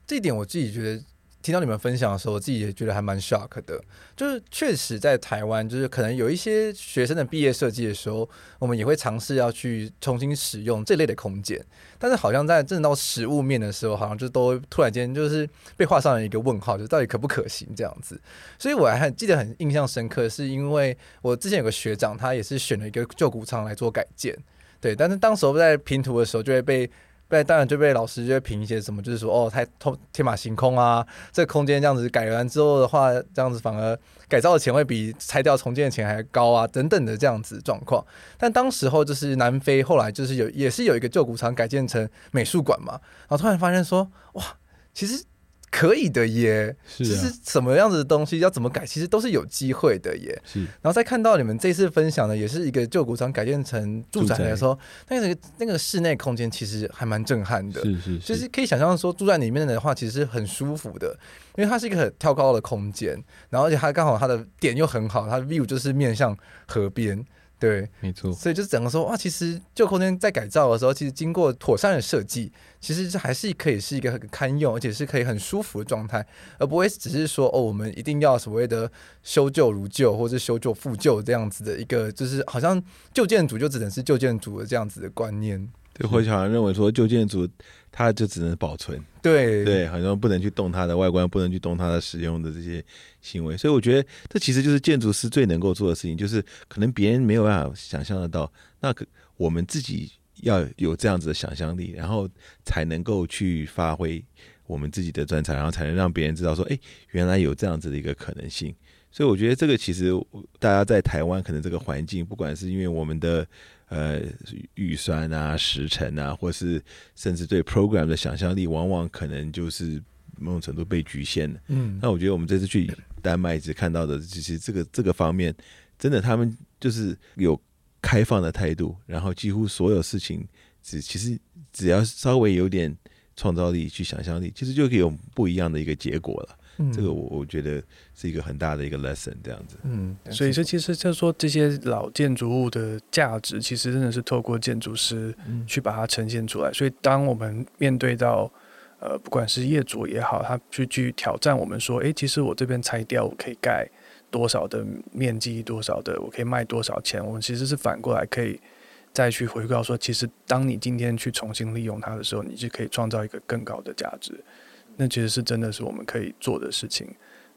Speaker 1: 这一点我自己觉得。听到你们分享的时候，我自己也觉得还蛮 shock 的。就是确实在台湾，就是可能有一些学生的毕业设计的时候，我们也会尝试要去重新使用这类的空间。但是好像在真的到实物面的时候，好像就都突然间就是被画上了一个问号，就到底可不可行这样子。所以我还记得很印象深刻，是因为我之前有个学长，他也是选了一个旧谷仓来做改建，对。但是当时候在评图的时候，就会被。被，当然就被老师就会评一些什么，就是说哦，太天马行空啊，这空间这样子改完之后的话，这样子反而改造的钱会比拆掉重建的钱还高啊，等等的这样子状况。但当时候就是南非后来就是有也是有一个旧谷仓改建成美术馆嘛，然后突然发现说哇，其实。可以的耶，
Speaker 4: 是、啊、
Speaker 1: 就是什么样子的东西要怎么改，其实都是有机会的耶。
Speaker 4: 是，
Speaker 1: 然后再看到你们这次分享的，也是一个旧古装改建成住宅的时候，那个那个室内空间其实还蛮震撼的。
Speaker 4: 是是是，
Speaker 1: 就是可以想象说住在里面的话，其实是很舒服的，因为它是一个很跳高的空间，然后而且它刚好它的点又很好，它的 view 就是面向河边。对，
Speaker 4: 没错，
Speaker 1: 所以就是整个说哇，其实旧空间在改造的时候，其实经过妥善的设计，其实这还是可以是一个很堪用，而且是可以很舒服的状态，而不会只是说哦，我们一定要所谓的修旧如旧，或者修旧复旧这样子的一个，就是好像旧建筑就只能是旧建筑的这样子的观念。
Speaker 2: 对，或者好像认为说旧建筑它就只能保存，
Speaker 1: 对
Speaker 2: 对，好像不能去动它的外观，不能去动它的使用的这些行为。所以我觉得这其实就是建筑师最能够做的事情，就是可能别人没有办法想象得到，那可我们自己要有这样子的想象力，然后才能够去发挥我们自己的专长，然后才能让别人知道说，哎，原来有这样子的一个可能性。所以我觉得这个其实大家在台湾可能这个环境，不管是因为我们的。呃，预算啊，时程啊，或是甚至对 program 的想象力，往往可能就是某种程度被局限了。嗯，那我觉得我们这次去丹麦一直看到的，其实这个这个方面，真的他们就是有开放的态度，然后几乎所有事情只其实只要稍微有点创造力去想象力，其实就可以有不一样的一个结果了。嗯、这个我我觉得是一个很大的一个 lesson，这样子。
Speaker 3: 嗯，所以这其实就是说，这些老建筑物的价值，其实真的是透过建筑师去把它呈现出来。所以当我们面对到呃，不管是业主也好，他去去挑战我们说，哎，其实我这边拆掉，我可以盖多少的面积，多少的，我可以卖多少钱？我们其实是反过来可以再去回顾说，其实当你今天去重新利用它的时候，你就可以创造一个更高的价值。那其实是真的是我们可以做的事情，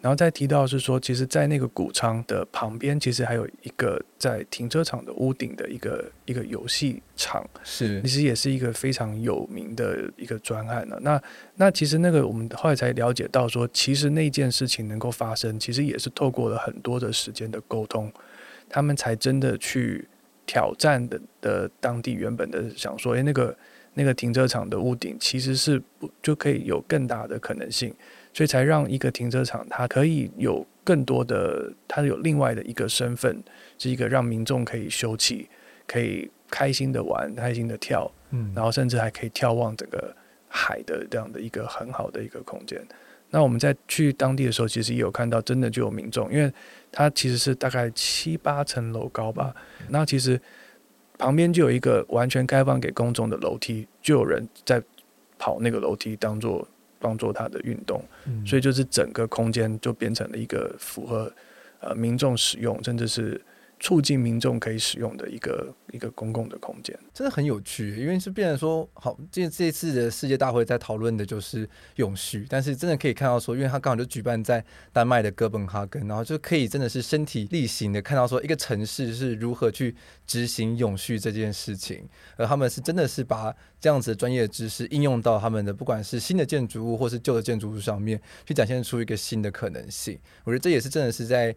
Speaker 3: 然后再提到是说，其实，在那个谷仓的旁边，其实还有一个在停车场的屋顶的一个一个游戏场，
Speaker 1: 是
Speaker 3: 其实也是一个非常有名的一个专案了。那那其实那个我们后来才了解到说，其实那件事情能够发生，其实也是透过了很多的时间的沟通，他们才真的去挑战的的当地原本的想说，哎，那个。那个停车场的屋顶其实是不就可以有更大的可能性，所以才让一个停车场它可以有更多的，它有另外的一个身份，是一个让民众可以休憩、可以开心的玩、开心的跳，嗯，然后甚至还可以眺望整个海的这样的一个很好的一个空间。那我们在去当地的时候，其实也有看到，真的就有民众，因为它其实是大概七八层楼高吧。那其实旁边就有一个完全开放给公众的楼梯，就有人在跑那个楼梯，当做当做他的运动。所以就是整个空间就变成了一个符合呃民众使用，甚至是。促进民众可以使用的一个一个公共的空间，
Speaker 1: 真的很有趣。因为是变成说，好，这这次的世界大会在讨论的就是永续，但是真的可以看到说，因为它刚好就举办在丹麦的哥本哈根，然后就可以真的是身体力行的看到说，一个城市是如何去执行永续这件事情，而他们是真的是把这样子的专业知识应用到他们的不管是新的建筑物或是旧的建筑物上面，去展现出一个新的可能性。我觉得这也是真的是在。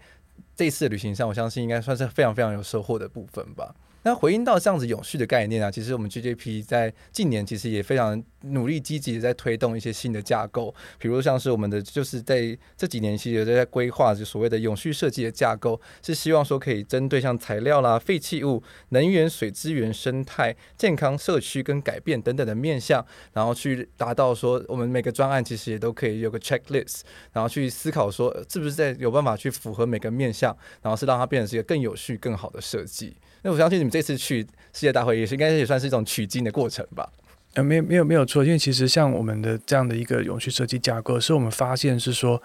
Speaker 1: 这次旅行上，我相信应该算是非常非常有收获的部分吧。那回应到这样子永续的概念啊，其实我们 GJP 在近年其实也非常努力积极的在推动一些新的架构，比如像是我们的就是在这几年其实都在规划就所谓的永续设计的架构，是希望说可以针对像材料啦、废弃物、能源、水资源、生态、健康、社区跟改变等等的面向，然后去达到说我们每个专案其实也都可以有个 checklist，然后去思考说是不是在有办法去符合每个面向，然后是让它变成是一个更有序、更好的设计。那我相信你们这次去世界大会也是应该也算是一种取经的过程吧？
Speaker 3: 呃，没有没有没有错，因为其实像我们的这样的一个永续设计架构，是我们发现是说，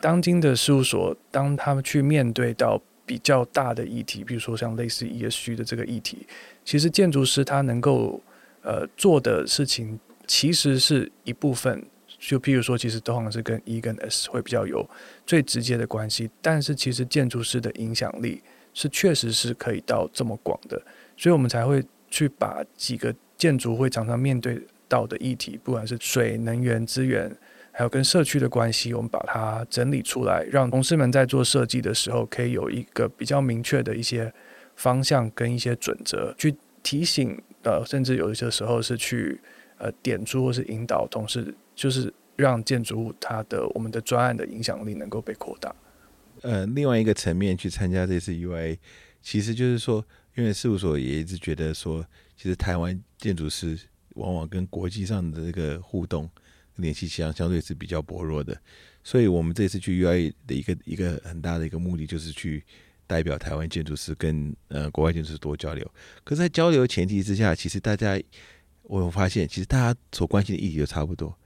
Speaker 3: 当今的事务所当他们去面对到比较大的议题，比如说像类似 ESG 的这个议题，其实建筑师他能够呃做的事情，其实是一部分，就譬如说，其实都好像是跟 E 跟 S 会比较有最直接的关系，但是其实建筑师的影响力。是确实是可以到这么广的，所以我们才会去把几个建筑会常常面对到的议题，不管是水、能源、资源，还有跟社区的关系，我们把它整理出来，让同事们在做设计的时候，可以有一个比较明确的一些方向跟一些准则，去提醒呃，甚至有一些时候是去呃点出或是引导同事，就是让建筑物它的我们的专案的影响力能够被扩大。
Speaker 2: 呃，另外一个层面去参加这次 UI，其实就是说，因为事务所也一直觉得说，其实台湾建筑师往往跟国际上的这个互动联系相相对是比较薄弱的，所以我们这次去 UI 的一个一个很大的一个目的，就是去代表台湾建筑师跟呃国外建筑师多交流。可是，在交流前提之下，其实大家我有发现，其实大家所关心的议题都差不多。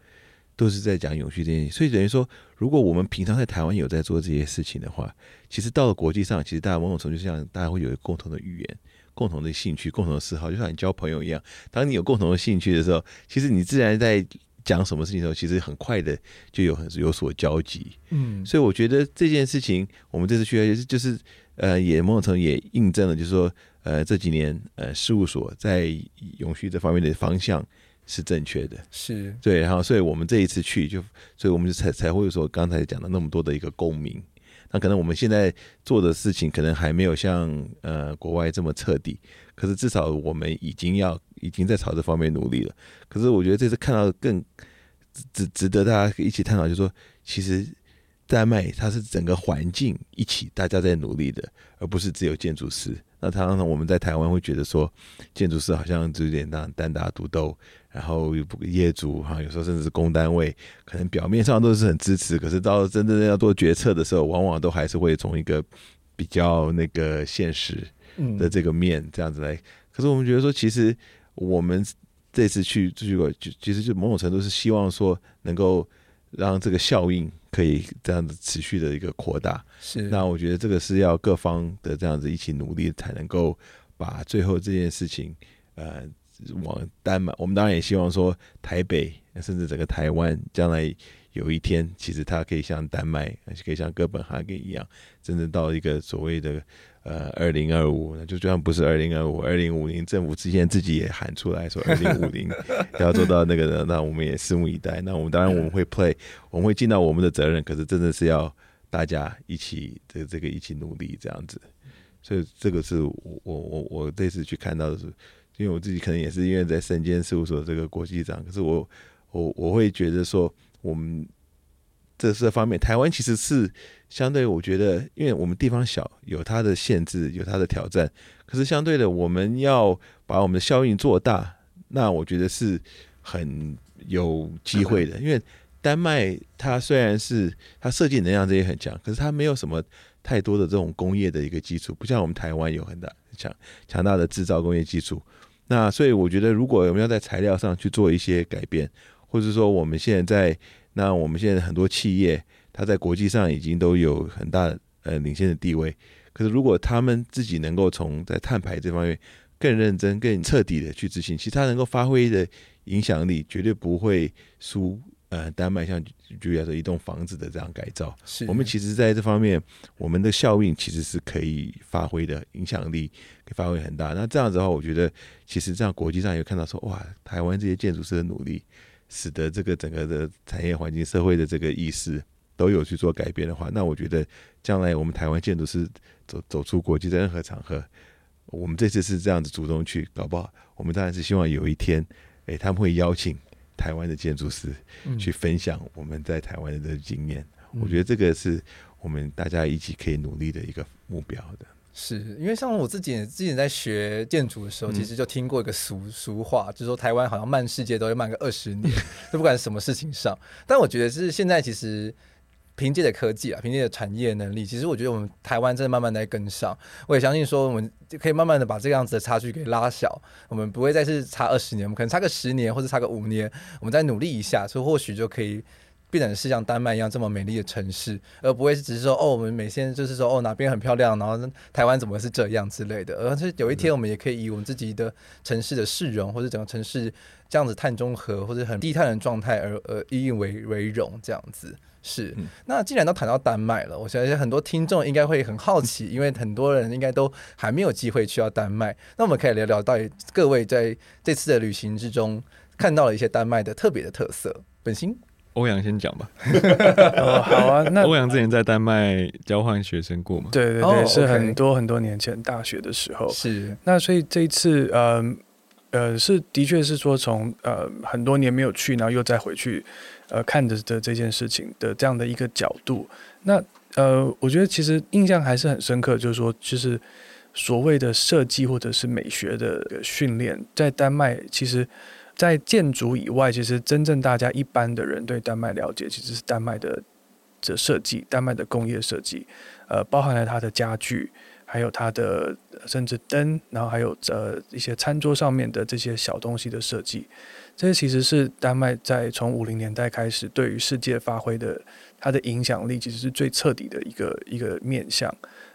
Speaker 2: 都是在讲永续这件事，所以等于说，如果我们平常在台湾有在做这些事情的话，其实到了国际上，其实大家某种程度上，大家会有一个共同的语言、共同的兴趣、共同的嗜好，就像你交朋友一样。当你有共同的兴趣的时候，其实你自然在讲什么事情的时候，其实很快的就有很有所交集。嗯，所以我觉得这件事情，我们这次去就是就是呃，也某种程度也印证了，就是说呃这几年呃事务所在永续这方面的方向。是正确的，
Speaker 1: 是
Speaker 2: 对，然后所以我们这一次去就，所以我们就才才会说刚才讲的那么多的一个共鸣。那可能我们现在做的事情可能还没有像呃国外这么彻底，可是至少我们已经要已经在朝这方面努力了。可是我觉得这次看到更值值得大家一起探讨，就是说其实丹麦它是整个环境一起大家在努力的，而不是只有建筑师。那常常我们在台湾会觉得说建筑师好像就有点那样单打独斗。然后业主哈，有时候甚至是公单位，可能表面上都是很支持，可是到真正要做决策的时候，往往都还是会从一个比较那个现实的这个面这样子来。可是我们觉得说，其实我们这次去去过，就其实就某种程度是希望说，能够让这个效应可以这样子持续的一个扩大。
Speaker 1: 是。
Speaker 2: 那我觉得这个是要各方的这样子一起努力，才能够把最后这件事情，呃。往丹麦，我们当然也希望说台北，甚至整个台湾，将来有一天，其实它可以像丹麦，可以像哥本哈根一样，真正到一个所谓的呃二零二五，就就算不是二零二五，二零五零，政府之前自己也喊出来说二零五零 要做到那个的，那我们也拭目以待。那我们当然我们会 play，我们会尽到我们的责任，可是真的是要大家一起的这个一起努力这样子。所以这个是我我我我这次去看到的是。因为我自己可能也是因为在身兼事务所这个国际长，可是我我我会觉得说，我们这这方面，台湾其实是相对我觉得，因为我们地方小，有它的限制，有它的挑战。可是相对的，我们要把我们的效应做大，那我觉得是很有机会的。因为丹麦它虽然是它设计能量这些很强，可是它没有什么太多的这种工业的一个基础，不像我们台湾有很大强强大的制造工业基础。那所以我觉得，如果我们要在材料上去做一些改变，或者说我们现在在那我们现在很多企业，它在国际上已经都有很大呃领先的地位。可是如果他们自己能够从在碳排这方面更认真、更彻底的去执行，其实它能够发挥的影响力绝对不会输。呃，丹麦像就要说一栋房子的这样改造，是我们其实在这方面，我们的效应其实是可以发挥的，影响力可以发挥很大。那这样子的话，我觉得其实这样国际上有看到说，哇，台湾这些建筑师的努力，使得这个整个的产业环境、社会的这个意识都有去做改变的话，那我觉得将来我们台湾建筑师走走出国际的任何场合，我们这次是这样子主动去搞不好，我们当然是希望有一天，哎，他们会邀请。台湾的建筑师去分享我们在台湾的经验，嗯，我觉得这个是我们大家一起可以努力的一个目标的。
Speaker 1: 是因为像我自己之前在学建筑的时候，其实就听过一个俗俗话，就是说台湾好像慢世界都会慢个二十年，就不管什么事情上。但我觉得是现在其实。凭借着科技啊，凭借着产业能力，其实我觉得我们台湾真的慢慢在跟上。我也相信说，我们就可以慢慢的把这个样子的差距给拉小。我们不会再是差二十年，我们可能差个十年或者差个五年，我们再努力一下，所以或许就可以变成是像丹麦一样这么美丽的城市，而不会是只是说哦，我们每天就是说哦哪边很漂亮，然后台湾怎么是这样之类的。而是有一天我们也可以以我们自己的城市的市容，或者整个城市这样子碳中和或者很低碳的状态而而引以为为荣这样子。是，那既然都谈到丹麦了，我相信很多听众应该会很好奇，因为很多人应该都还没有机会去到丹麦。那我们可以聊聊到底各位在这次的旅行之中看到了一些丹麦的特别的特色。本心，
Speaker 4: 欧阳先讲吧。
Speaker 3: 哦，好啊，那
Speaker 4: 欧阳之前在丹麦交换学生过吗？
Speaker 3: 对对对，oh, 是很多很多年前大学的时候。
Speaker 1: 是，
Speaker 3: 那所以这一次，嗯呃，呃，是的确是说从呃很多年没有去，然后又再回去。呃，看着的这件事情的这样的一个角度，那呃，我觉得其实印象还是很深刻，就是说，就是所谓的设计或者是美学的训练，在丹麦，其实，在建筑以外，其实真正大家一般的人对丹麦了解，其实是丹麦的这设计，丹麦的工业设计，呃，包含了它的家具，还有它的甚至灯，然后还有呃一些餐桌上面的这些小东西的设计。这些其实是丹麦在从五零年代开始对于世界发挥的它的影响力，其实是最彻底的一个一个面向。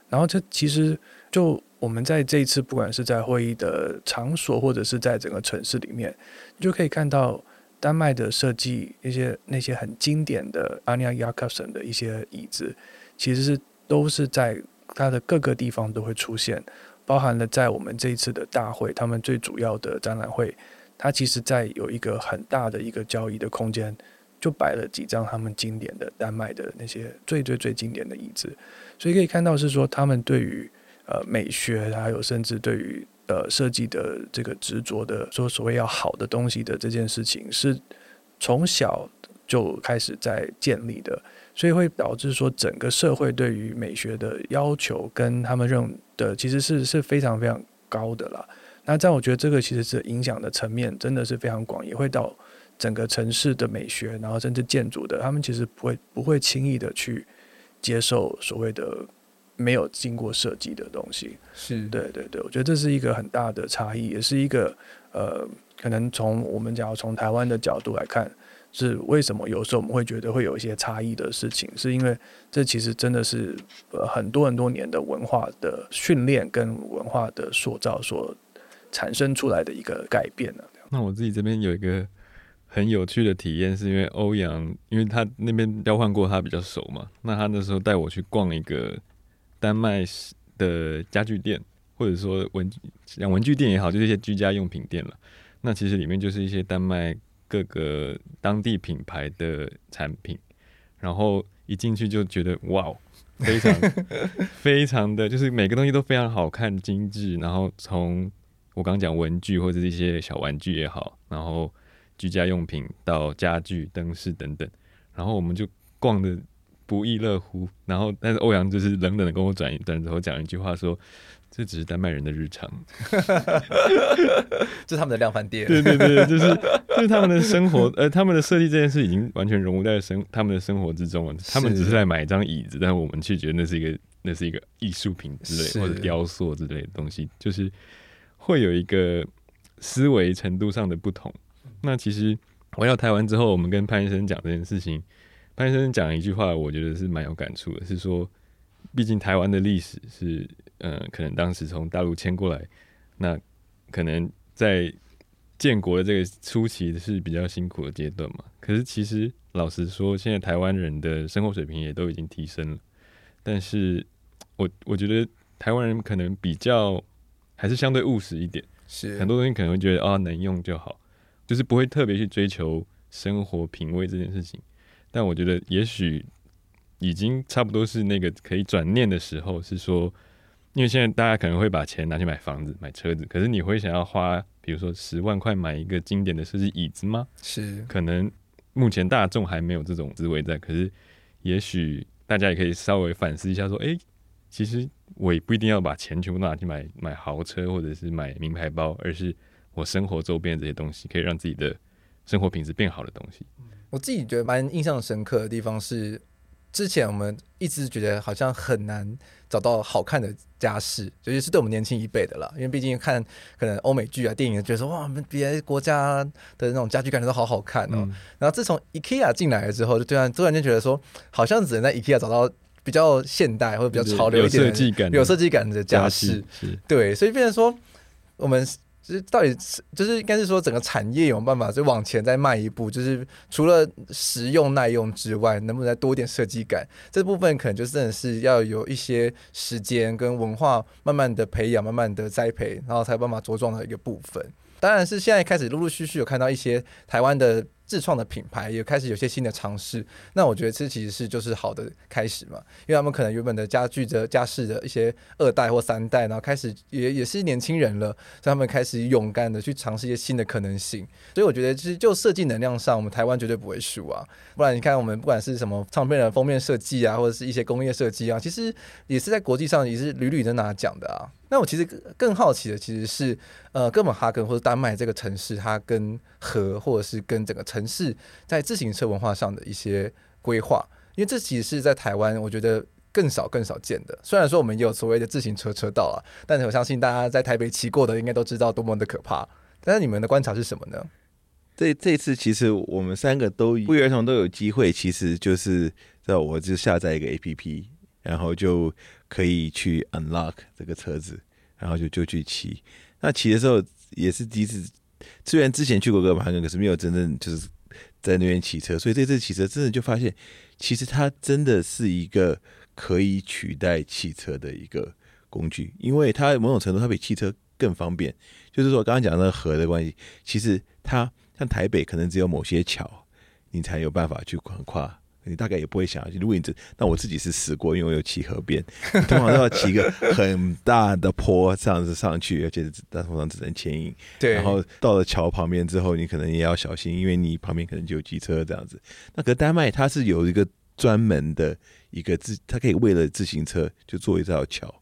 Speaker 3: 然后这其实就我们在这一次不管是在会议的场所，或者是在整个城市里面，你就可以看到丹麦的设计一些那些很经典的 Anja Jakobsen 的一些椅子，其实是都是在它的各个地方都会出现，包含了在我们这一次的大会，他们最主要的展览会。它其实，在有一个很大的一个交易的空间，就摆了几张他们经典的丹麦的那些最最最经典的椅子，所以可以看到是说，他们对于呃美学，还有甚至对于呃设计的这个执着的说所谓要好的东西的这件事情，是从小就开始在建立的，所以会导致说整个社会对于美学的要求跟他们认的其实是是非常非常高的啦。那这样，我觉得这个其实是影响的层面真的是非常广，也会到整个城市的美学，然后甚至建筑的，他们其实不会不会轻易的去接受所谓的没有经过设计的东西。
Speaker 1: 是
Speaker 3: 对对对，我觉得这是一个很大的差异，也是一个呃，可能从我们假如从台湾的角度来看，是为什么有时候我们会觉得会有一些差异的事情，是因为这其实真的是呃很多很多年的文化的训练跟文化的塑造所。产生出来的一个改变呢？
Speaker 4: 那我自己这边有一个很有趣的体验，是因为欧阳，因为他那边交换过，他比较熟嘛。那他那时候带我去逛一个丹麦的家具店，或者说文像文具店也好，就是一些居家用品店了。那其实里面就是一些丹麦各个当地品牌的产品，然后一进去就觉得哇，非常非常的就是每个东西都非常好看、精致，然后从我刚讲文具或者是一些小玩具也好，然后居家用品到家具、灯饰等等，然后我们就逛的不亦乐乎。然后，但是欧阳就是冷冷的跟我转一段之后，讲一句话说：“这只是丹麦人的日常。”
Speaker 1: 这是他们的量贩店。
Speaker 4: 对对对，就是就是他们的生活，呃，他们的设计这件事已经完全融入在生他们的生活之中了。他们只是在买一张椅子，但是我们却觉得那是一个那是一个艺术品之类或者雕塑之类的东西，就是会有一个思维程度上的不同。那其实。回到台湾之后，我们跟潘医生讲这件事情，潘医生讲一句话，我觉得是蛮有感触的，是说，毕竟台湾的历史是，呃，可能当时从大陆迁过来，那可能在建国的这个初期是比较辛苦的阶段嘛。可是其实老实说，现在台湾人的生活水平也都已经提升了，但是我我觉得台湾人可能比较还是相对务实一点，
Speaker 1: 是
Speaker 4: 很多东西可能会觉得啊，能用就好。就是不会特别去追求生活品味这件事情，但我觉得也许已经差不多是那个可以转念的时候。是说，因为现在大家可能会把钱拿去买房子、买车子，可是你会想要花，比如说十万块买一个经典的设计椅子吗？
Speaker 1: 是，
Speaker 4: 可能目前大众还没有这种思维在，可是也许大家也可以稍微反思一下，说，哎，其实我也不一定要把钱全部拿去买买豪车或者是买名牌包，而是。我生活周边这些东西，可以让自己的生活品质变好的东西。
Speaker 1: 我自己觉得蛮印象深刻的地方是，之前我们一直觉得好像很难找到好看的家饰，尤其是对我们年轻一辈的啦。因为毕竟看可能欧美剧啊、电影，觉得说哇，我们别的国家的那种家具感觉都好好看哦。嗯、然后自从 IKEA 进来了之后，就突然突然间觉得说，好像只能在 IKEA 找到比较现代或者比较潮流一点的、有设计感、有设计感的家饰。对，所以变成说我们。就是到底是就是应该是说整个产业有没有办法就往前再迈一步，就是除了实用耐用之外，能不能再多一点设计感？这部分可能就真的是要有一些时间跟文化慢慢的培养、慢慢的栽培，然后才有办法茁壮的一个部分。当然是现在开始陆陆续续有看到一些台湾的。自创的品牌也开始有些新的尝试，那我觉得这其实是就是好的开始嘛，因为他们可能原本的家具的家饰的一些二代或三代，然后开始也也是年轻人了，所以他们开始勇敢的去尝试一些新的可能性。所以我觉得其实就设计能量上，我们台湾绝对不会输啊。不然你看我们不管是什么唱片的封面设计啊，或者是一些工业设计啊，其实也是在国际上也是屡屡的拿奖的啊。那我其实更好奇的其实是呃哥本哈根或者丹麦这个城市，它跟和或者是跟整个城城市在自行车文化上的一些规划，因为这其实是在台湾我觉得更少更少见的。虽然说我们也有所谓的自行车车道啊，但是我相信大家在台北骑过的应该都知道多么的可怕。但是你们的观察是什么呢？
Speaker 2: 这这次其实我们三个都不约而同都有机会，其实就是在我就下载一个 APP，然后就可以去 unlock 这个车子，然后就就去骑。那骑的时候也是第一次。虽然之前去过哥本哈根，可是没有真正就是在那边骑车，所以这次骑车真的就发现，其实它真的是一个可以取代汽车的一个工具，因为它某种程度它比汽车更方便。就是说刚刚讲的河的关系，其实它像台北可能只有某些桥，你才有办法去横跨。你大概也不会想要去。如果你只，那我自己是试过，因为我有骑河边，通常都要骑一个很大的坡这样子上去，而且但通常只能牵引。
Speaker 1: 对。
Speaker 2: 然后到了桥旁边之后，你可能也要小心，因为你旁边可能就有机车这样子。那可丹麦它是有一个专门的一个自，它可以为了自行车就做一道桥，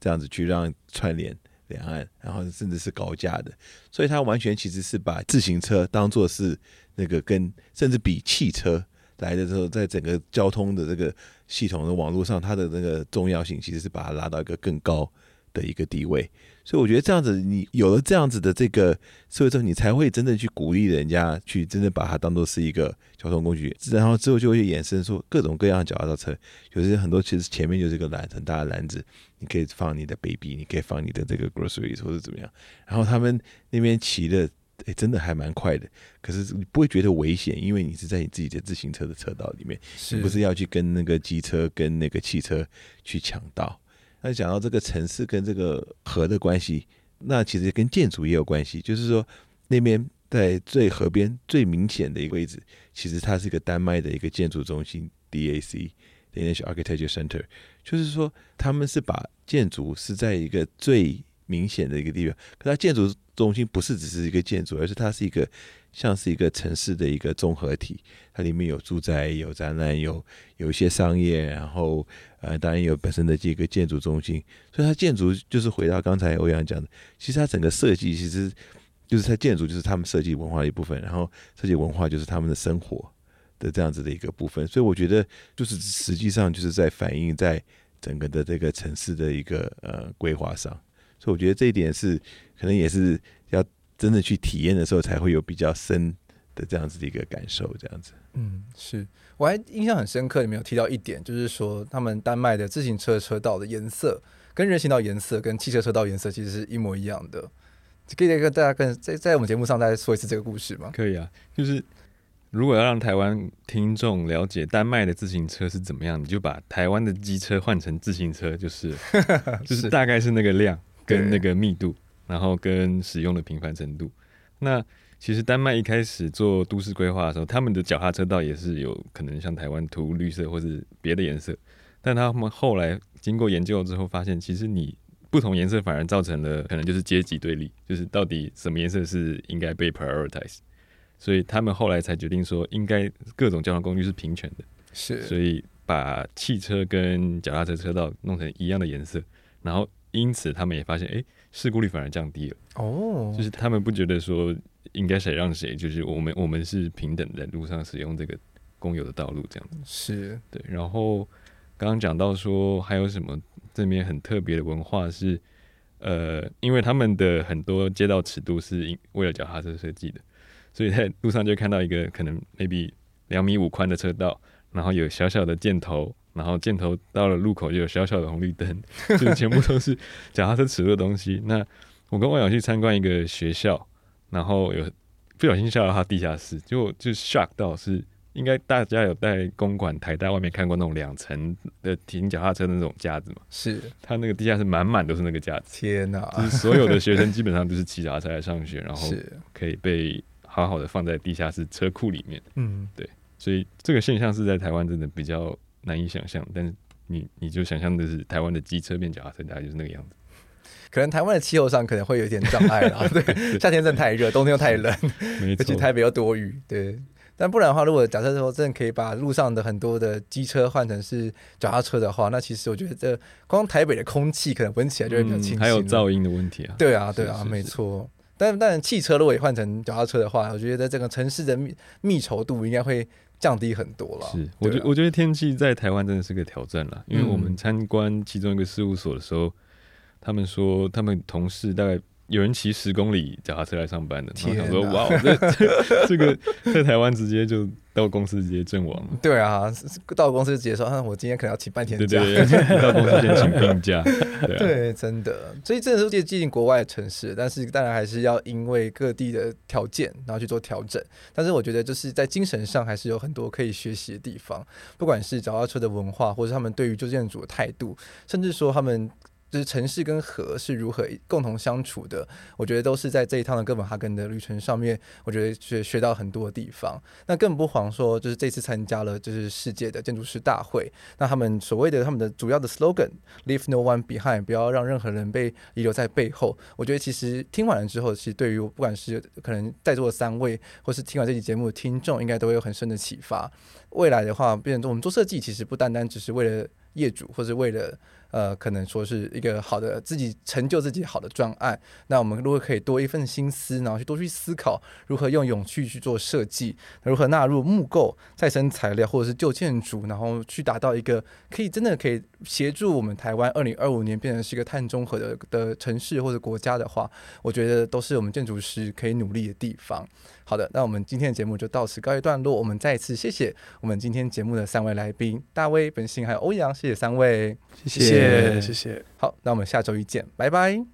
Speaker 2: 这样子去让串联两岸，然后甚至是高架的，所以它完全其实是把自行车当做是那个跟甚至比汽车。来的时候，在整个交通的这个系统的网络上，它的那个重要性其实是把它拉到一个更高的一个地位。所以我觉得这样子，你有了这样子的这个社会之后，你才会真正去鼓励人家去真正把它当做是一个交通工具。然后之后就会衍生出各种各样的脚踏车，有些很多其实前面就是一个篮很大的篮子，你可以放你的 baby，你可以放你的这个 groceries 或者怎么样。然后他们那边骑的。诶、欸，真的还蛮快的，可是你不会觉得危险，因为你是在你自己的自行车的车道里面，是你不是要去跟那个机车跟那个汽车去抢道。那讲到这个城市跟这个河的关系，那其实跟建筑也有关系。就是说，那边在最河边最明显的一个位置，其实它是一个丹麦的一个建筑中心 DAC，Danish Architecture Center。就是说，他们是把建筑是在一个最明显的一个地方。可它建筑中心不是只是一个建筑，而是它是一个像是一个城市的一个综合体。它里面有住宅、有展览、有有一些商业，然后呃，当然有本身的这个建筑中心。所以它建筑就是回到刚才欧阳讲的，其实它整个设计其实就是它建筑就是他们设计文化的一部分，然后设计文化就是他们的生活的这样子的一个部分。所以我觉得就是实际上就是在反映在整个的这个城市的一个呃规划上。所以我觉得这一点是可能也是要真的去体验的时候才会有比较深的这样子的一个感受，这样子。
Speaker 1: 嗯，是我还印象很深刻，里面有提到一点，就是说他们丹麦的自行车车道的颜色跟人行道颜色跟汽车车道颜色其实是一模一样的。可以跟大家跟在在我们节目上再说一次这个故事吗？
Speaker 4: 可以啊，就是如果要让台湾听众了解丹麦的自行车是怎么样，你就把台湾的机车换成自行车，就是 就是大概是那个量。跟那个密度，然后跟使用的频繁程度。那其实丹麦一开始做都市规划的时候，他们的脚踏车道也是有可能像台湾涂绿色或是别的颜色，但他们后来经过研究之后发现，其实你不同颜色反而造成了可能就是阶级对立，就是到底什么颜色是应该被 prioritize，所以他们后来才决定说，应该各种交通工具是平权的，
Speaker 1: 是，
Speaker 4: 所以把汽车跟脚踏车车道弄成一样的颜色，然后。因此，他们也发现，哎、欸，事故率反而降低了。哦，oh. 就是他们不觉得说应该谁让谁，就是我们我们是平等的，路上使用这个公有的道路这样子。
Speaker 1: 是
Speaker 4: 对。然后刚刚讲到说，还有什么这边很特别的文化是，呃，因为他们的很多街道尺度是因为了脚踏车设计的，所以在路上就看到一个可能 maybe 两米五宽的车道，然后有小小的箭头。然后箭头到了路口就有小小的红绿灯，就全部都是脚踏车尺的东西。那我跟欧阳去参观一个学校，然后有不小心下到他地下室，就就 shock 到是应该大家有在公馆台大外面看过那种两层的停脚踏车的那种架子嘛？
Speaker 1: 是，
Speaker 4: 他那个地下室满满都是那个架子。
Speaker 1: 天哪！
Speaker 4: 就是所有的学生基本上都是骑脚踏车来上学，然后可以被好好的放在地下室车库里面。嗯，对，所以这个现象是在台湾真的比较。难以想象，但是你你就想象的是台湾的机车变脚踏车，大概就是那个样子。
Speaker 1: 可能台湾的气候上可能会有一点障碍啦，对，夏天真的太热，冬天又太冷，而且台北又多雨，对。但不然的话，如果假设说真的可以把路上的很多的机车换成是脚踏车的话，那其实我觉得这光台北的空气可能闻起来就会比较清新，
Speaker 4: 还有噪音的问题啊。
Speaker 1: 对啊，对啊，没错。但但汽车如果也换成脚踏车的话，我觉得这个城市的密密稠度应该会。降低很多了。
Speaker 4: 是，我觉我觉得天气在台湾真的是个挑战了，因为我们参观其中一个事务所的时候，嗯、他们说他们同事大概。有人骑十公里脚踏车来上班的，然后想说：“哇，这这个 在台湾直接就到公司直接阵亡了。”
Speaker 1: 对啊，到公司直接说：“啊，我今天可能要请半天假。”
Speaker 4: 对对对，到公司先请病假。对，啊、
Speaker 1: 对，真的，所以真的是接近国外的城市，但是当然还是要因为各地的条件，然后去做调整。但是我觉得就是在精神上还是有很多可以学习的地方，不管是脚踏车的文化，或者他们对于旧建筑的态度，甚至说他们。就是城市跟河是如何共同相处的，我觉得都是在这一趟的哥本哈根的旅程上面，我觉得学学到很多的地方。那更不遑说，就是这次参加了就是世界的建筑师大会，那他们所谓的他们的主要的 slogan，Leave no one behind，不要让任何人被遗留在背后。我觉得其实听完了之后，其实对于不管是可能在座的三位，或是听完这期节目的听众，应该都会有很深的启发。未来的话，变成我们做设计，其实不单单只是为了业主，或是为了。呃，可能说是一个好的自己成就自己好的专案。那我们如果可以多一份心思，然后去多去思考如何用勇气去做设计，如何纳入木构、再生材料或者是旧建筑，然后去达到一个可以真的可以协助我们台湾二零二五年变成是一个碳中和的的城市或者国家的话，我觉得都是我们建筑师可以努力的地方。好的，那我们今天的节目就到此告一段落。我们再次谢谢我们今天节目的三位来宾，大卫、本心还有欧阳，谢谢三位，
Speaker 3: 谢谢谢谢。好，
Speaker 1: 那我们下周一见，拜拜。